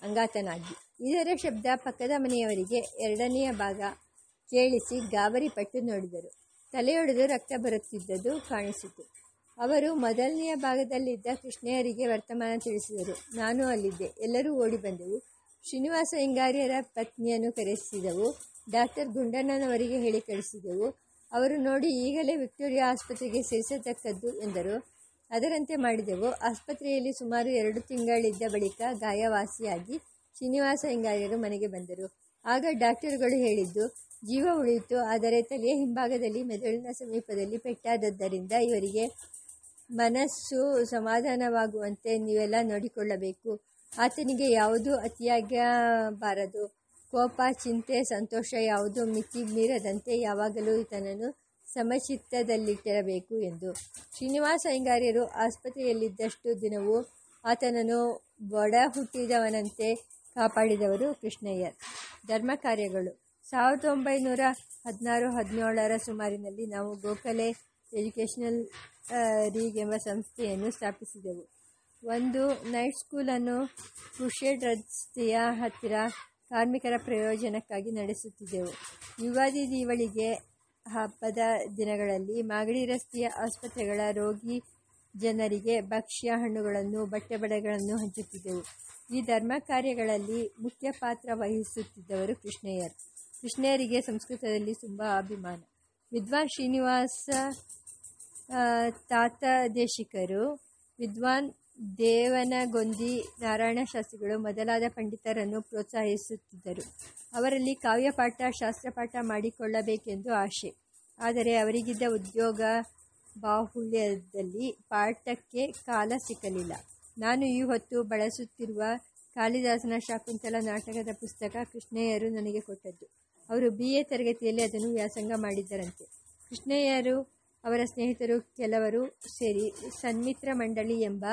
Speaker 1: ಅಂಗಾತನಾಗಿ. ಇದರ ಶಬ್ದ ಪಕ್ಕದ ಮನೆಯವರಿಗೆ ಎರಡನೆಯ ಭಾಗ ಕೇಳಿಸಿ ಗಾಬರಿ ಪಟ್ಟು ನೋಡಿದರು. ತಲೆಯೊಡೆದು ರಕ್ತ ಬರುತ್ತಿದ್ದದ್ದು ಕಾಣಿಸಿತು. ಅವರು ಮೊದಲನೆಯ ಭಾಗದಲ್ಲಿದ್ದ ಕೃಷ್ಣಯ್ಯರಿಗೆ ವರ್ತಮಾನ ತಿಳಿಸಿದರು. ನಾನು ಅಲ್ಲಿದ್ದೆ. ಎಲ್ಲರೂ ಓಡಿ ಬಂದೆವು. ಶ್ರೀನಿವಾಸ ಹಿಂಗಾರ್ಯರ ಪತ್ನಿಯನ್ನು ಕರೆಸಿದೆವು. ಡಾಕ್ಟರ್ ಗುಂಡಣ್ಣನವರಿಗೆ ಹೇಳಿ ಕಳಿಸಿದೆವು. ಅವರು ನೋಡಿ ಈಗಲೇ ವಿಕ್ಟೋರಿಯಾ ಆಸ್ಪತ್ರೆಗೆ ಸೇರಿಸತಕ್ಕದ್ದು ಎಂದರು. ಅದರಂತೆ ಮಾಡಿದೆವು. ಆಸ್ಪತ್ರೆಯಲ್ಲಿ ಸುಮಾರು ಎರಡು ತಿಂಗಳಿದ್ದ ಬಳಿಕ ಗಾಯವಾಸಿಯಾಗಿ ಶ್ರೀನಿವಾಸ ಹಿಂಗಾರ್ಯರು ಮನೆಗೆ ಬಂದರು. ಆಗ ಡಾಕ್ಟರ್ಗಳು ಹೇಳಿದ್ದು ಜೀವ ಉಳಿಯಿತು. ಆದರೆ ತಲೆಯ ಹಿಂಭಾಗದಲ್ಲಿ, ಮೆದುಳಿನ ಸಮೀಪದಲ್ಲಿ ಪೆಟ್ಟಾದದ್ದರಿಂದ ಇವರಿಗೆ ಮನಸ್ಸು ಸಮಾಧಾನವಾಗುವಂತೆ ನೀವೆಲ್ಲ ನೋಡಿಕೊಳ್ಳಬೇಕು. ಆತನಿಗೆ ಯಾವುದೂ ಅತಿಯಾಗಬಾರದು. ಕೋಪ, ಚಿಂತೆ, ಸಂತೋಷ ಯಾವುದೂ ಮಿತಿ ಮೀರದಂತೆ ಯಾವಾಗಲೂ ಈತನನ್ನು ಸಮಚಿತ್ತದಲ್ಲಿಟ್ಟಿರಬೇಕು ಎಂದು. ಶ್ರೀನಿವಾಸ ಅಯ್ಯಂಗಾರ್ಯರು ಆಸ್ಪತ್ರೆಯಲ್ಲಿದ್ದಷ್ಟು ದಿನವೂ ಆತನನ್ನು ಬಡ ಹುಟ್ಟಿದವನಂತೆ ಕಾಪಾಡಿದವರು ಕೃಷ್ಣಯ್ಯರ್ ಧರ್ಮ ಕಾರ್ಯಗಳು. ಸಾವಿರದ ಒಂಬೈನೂರ ಹದಿನಾರು, ಹದಿನೇಳರ ಸುಮಾರಿನಲ್ಲಿ ನಾವು ಗೋಖಲೆ ಎಜುಕೇಷನಲ್ ರೀಗ್ ಎಂಬ ಸಂಸ್ಥೆಯನ್ನು ಸ್ಥಾಪಿಸಿದೆವು. ಒಂದು ನೈಟ್ ಸ್ಕೂಲನ್ನು ಕುಶೆಡ್ ರಸ್ತೆಯ ಹತ್ತಿರ ಕಾರ್ಮಿಕರ ಪ್ರಯೋಜನಕ್ಕಾಗಿ ನಡೆಸುತ್ತಿದ್ದೆವು. ಯುಗಾದಿ ದೀವಳಿಗೆ ಹಬ್ಬದ ದಿನಗಳಲ್ಲಿ ಮಾಗಡಿ ರಸ್ತೆಯ ಆಸ್ಪತ್ರೆಗಳ ರೋಗಿ ಜನರಿಗೆ ಭಕ್ಷ್ಯ ಹಣ್ಣುಗಳನ್ನು, ಬಟ್ಟೆ ಬಳೆಗಳನ್ನು ಹಂಚುತ್ತಿದ್ದೆವು. ಈ ಧರ್ಮ ಕಾರ್ಯಗಳಲ್ಲಿ ಮುಖ್ಯ ಪಾತ್ರ ವಹಿಸುತ್ತಿದ್ದವರು ಕೃಷ್ಣಯ್ಯರು. ಕೃಷ್ಣಯ್ಯರಿಗೆ ಸಂಸ್ಕೃತದಲ್ಲಿ ತುಂಬ ಅಭಿಮಾನ. ವಿದ್ವಾನ್ ಶ್ರೀನಿವಾಸ ಆ, ತಾತ ದೇಶಿಕರು ವಿದ್ವಾನ್ ದೇವನಗೊಂದಿ ನಾರಾಯಣ ಶಾಸ್ತ್ರಿಗಳು ಮೊದಲಾದ ಪಂಡಿತರನ್ನು ಪ್ರೋತ್ಸಾಹಿಸುತ್ತಿದ್ದರು. ಅವರಲ್ಲಿ ಕಾವ್ಯಪಾಠ ಶಾಸ್ತ್ರಪಾಠ ಮಾಡಿಕೊಳ್ಳಬೇಕೆಂದು ಆಶೆ. ಆದರೆ ಅವರಿಗಿದ್ದ ಉದ್ಯೋಗ ಬಾಹುಳ್ಯದಲ್ಲಿ ಪಾಠಕ್ಕೆ ಕಾಲ ಸಿಕ್ಕಲಿಲ್ಲ. ನಾನು ಈ ಹೊತ್ತು ಬಳಸುತ್ತಿರುವ ಕಾಳಿದಾಸನ ಶಾಕುಂತಲ ನಾಟಕದ ಪುಸ್ತಕ ಕೃಷ್ಣಯ್ಯರು ನನಗೆ ಕೊಟ್ಟದ್ದು. ಅವರು ಬಿ ಎ ತರಗತಿಯಲ್ಲಿ ಅದನ್ನು ವ್ಯಾಸಂಗ ಮಾಡಿದ್ದರಂತೆ. ಕೃಷ್ಣಯ್ಯರು ಅವರ ಸ್ನೇಹಿತರು ಕೆಲವರು ಸೇರಿ ಸನ್ಮಿತ್ರ ಮಂಡಳಿ ಎಂಬ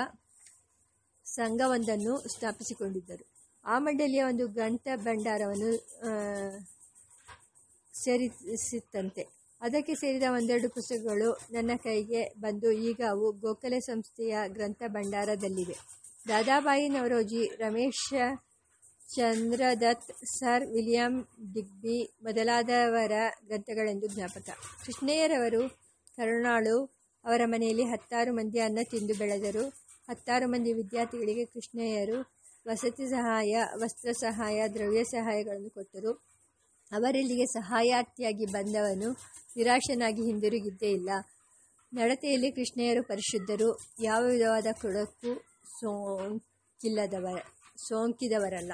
Speaker 1: ಸಂಘವೊಂದನ್ನು ಸ್ಥಾಪಿಸಿಕೊಂಡಿದ್ದರು. ಆ ಮಂಡಳಿಯ ಒಂದು ಗ್ರಂಥ ಭಂಡಾರವನ್ನು ಸೇರಿಸಿತ್ತಂತೆ. ಅದಕ್ಕೆ ಸೇರಿದ ಒಂದೆರಡು ಪುಸ್ತಕಗಳು ನನ್ನ ಕೈಗೆ ಬಂದು ಈಗ ಅವು ಗೋಖಲೆ ಸಂಸ್ಥೆಯ ಗ್ರಂಥ ಭಂಡಾರದಲ್ಲಿವೆ. Dadabhai Naoroji, Ramesh Chandradutt, sir William Digby ಮೊದಲಾದವರ ಗ್ರಂಥಗಳೆಂದು ಜ್ಞಾಪಕ. ಕೃಷ್ಣಯ್ಯರವರು ಕರುಣಾಳು ಅವರ ಮನೆಯಲ್ಲಿ ಹತ್ತಾರು ಮಂದಿ ಅನ್ನ ತಿಂದು ಬೆಳೆದರು. ಹತ್ತಾರು ಮಂದಿ ವಿದ್ಯಾರ್ಥಿಗಳಿಗೆ ಕೃಷ್ಣಯ್ಯರು ವಸತಿ ಸಹಾಯ, ವಸ್ತ್ರ ಸಹಾಯ, ದ್ರವ್ಯ ಸಹಾಯಗಳನ್ನು ಕೊಟ್ಟರು. ಅವರಲ್ಲಿಗೆ ಸಹಾಯಾರ್ಥಿಯಾಗಿ ಬಂದವನು ನಿರಾಶನಾಗಿ ಹಿಂದಿರುಗಿದ್ದೇ ಇಲ್ಲ. ನಡತೆಯಲ್ಲಿ ಕೃಷ್ಣಯ್ಯರು ಪರಿಶುದ್ಧರು. ಯಾವ ವಿಧವಾದ ಕೊಡಕ್ಕೂ ಸೋಂಕಿಲ್ಲದವರ ಸೋಂಕಿದವರಲ್ಲ.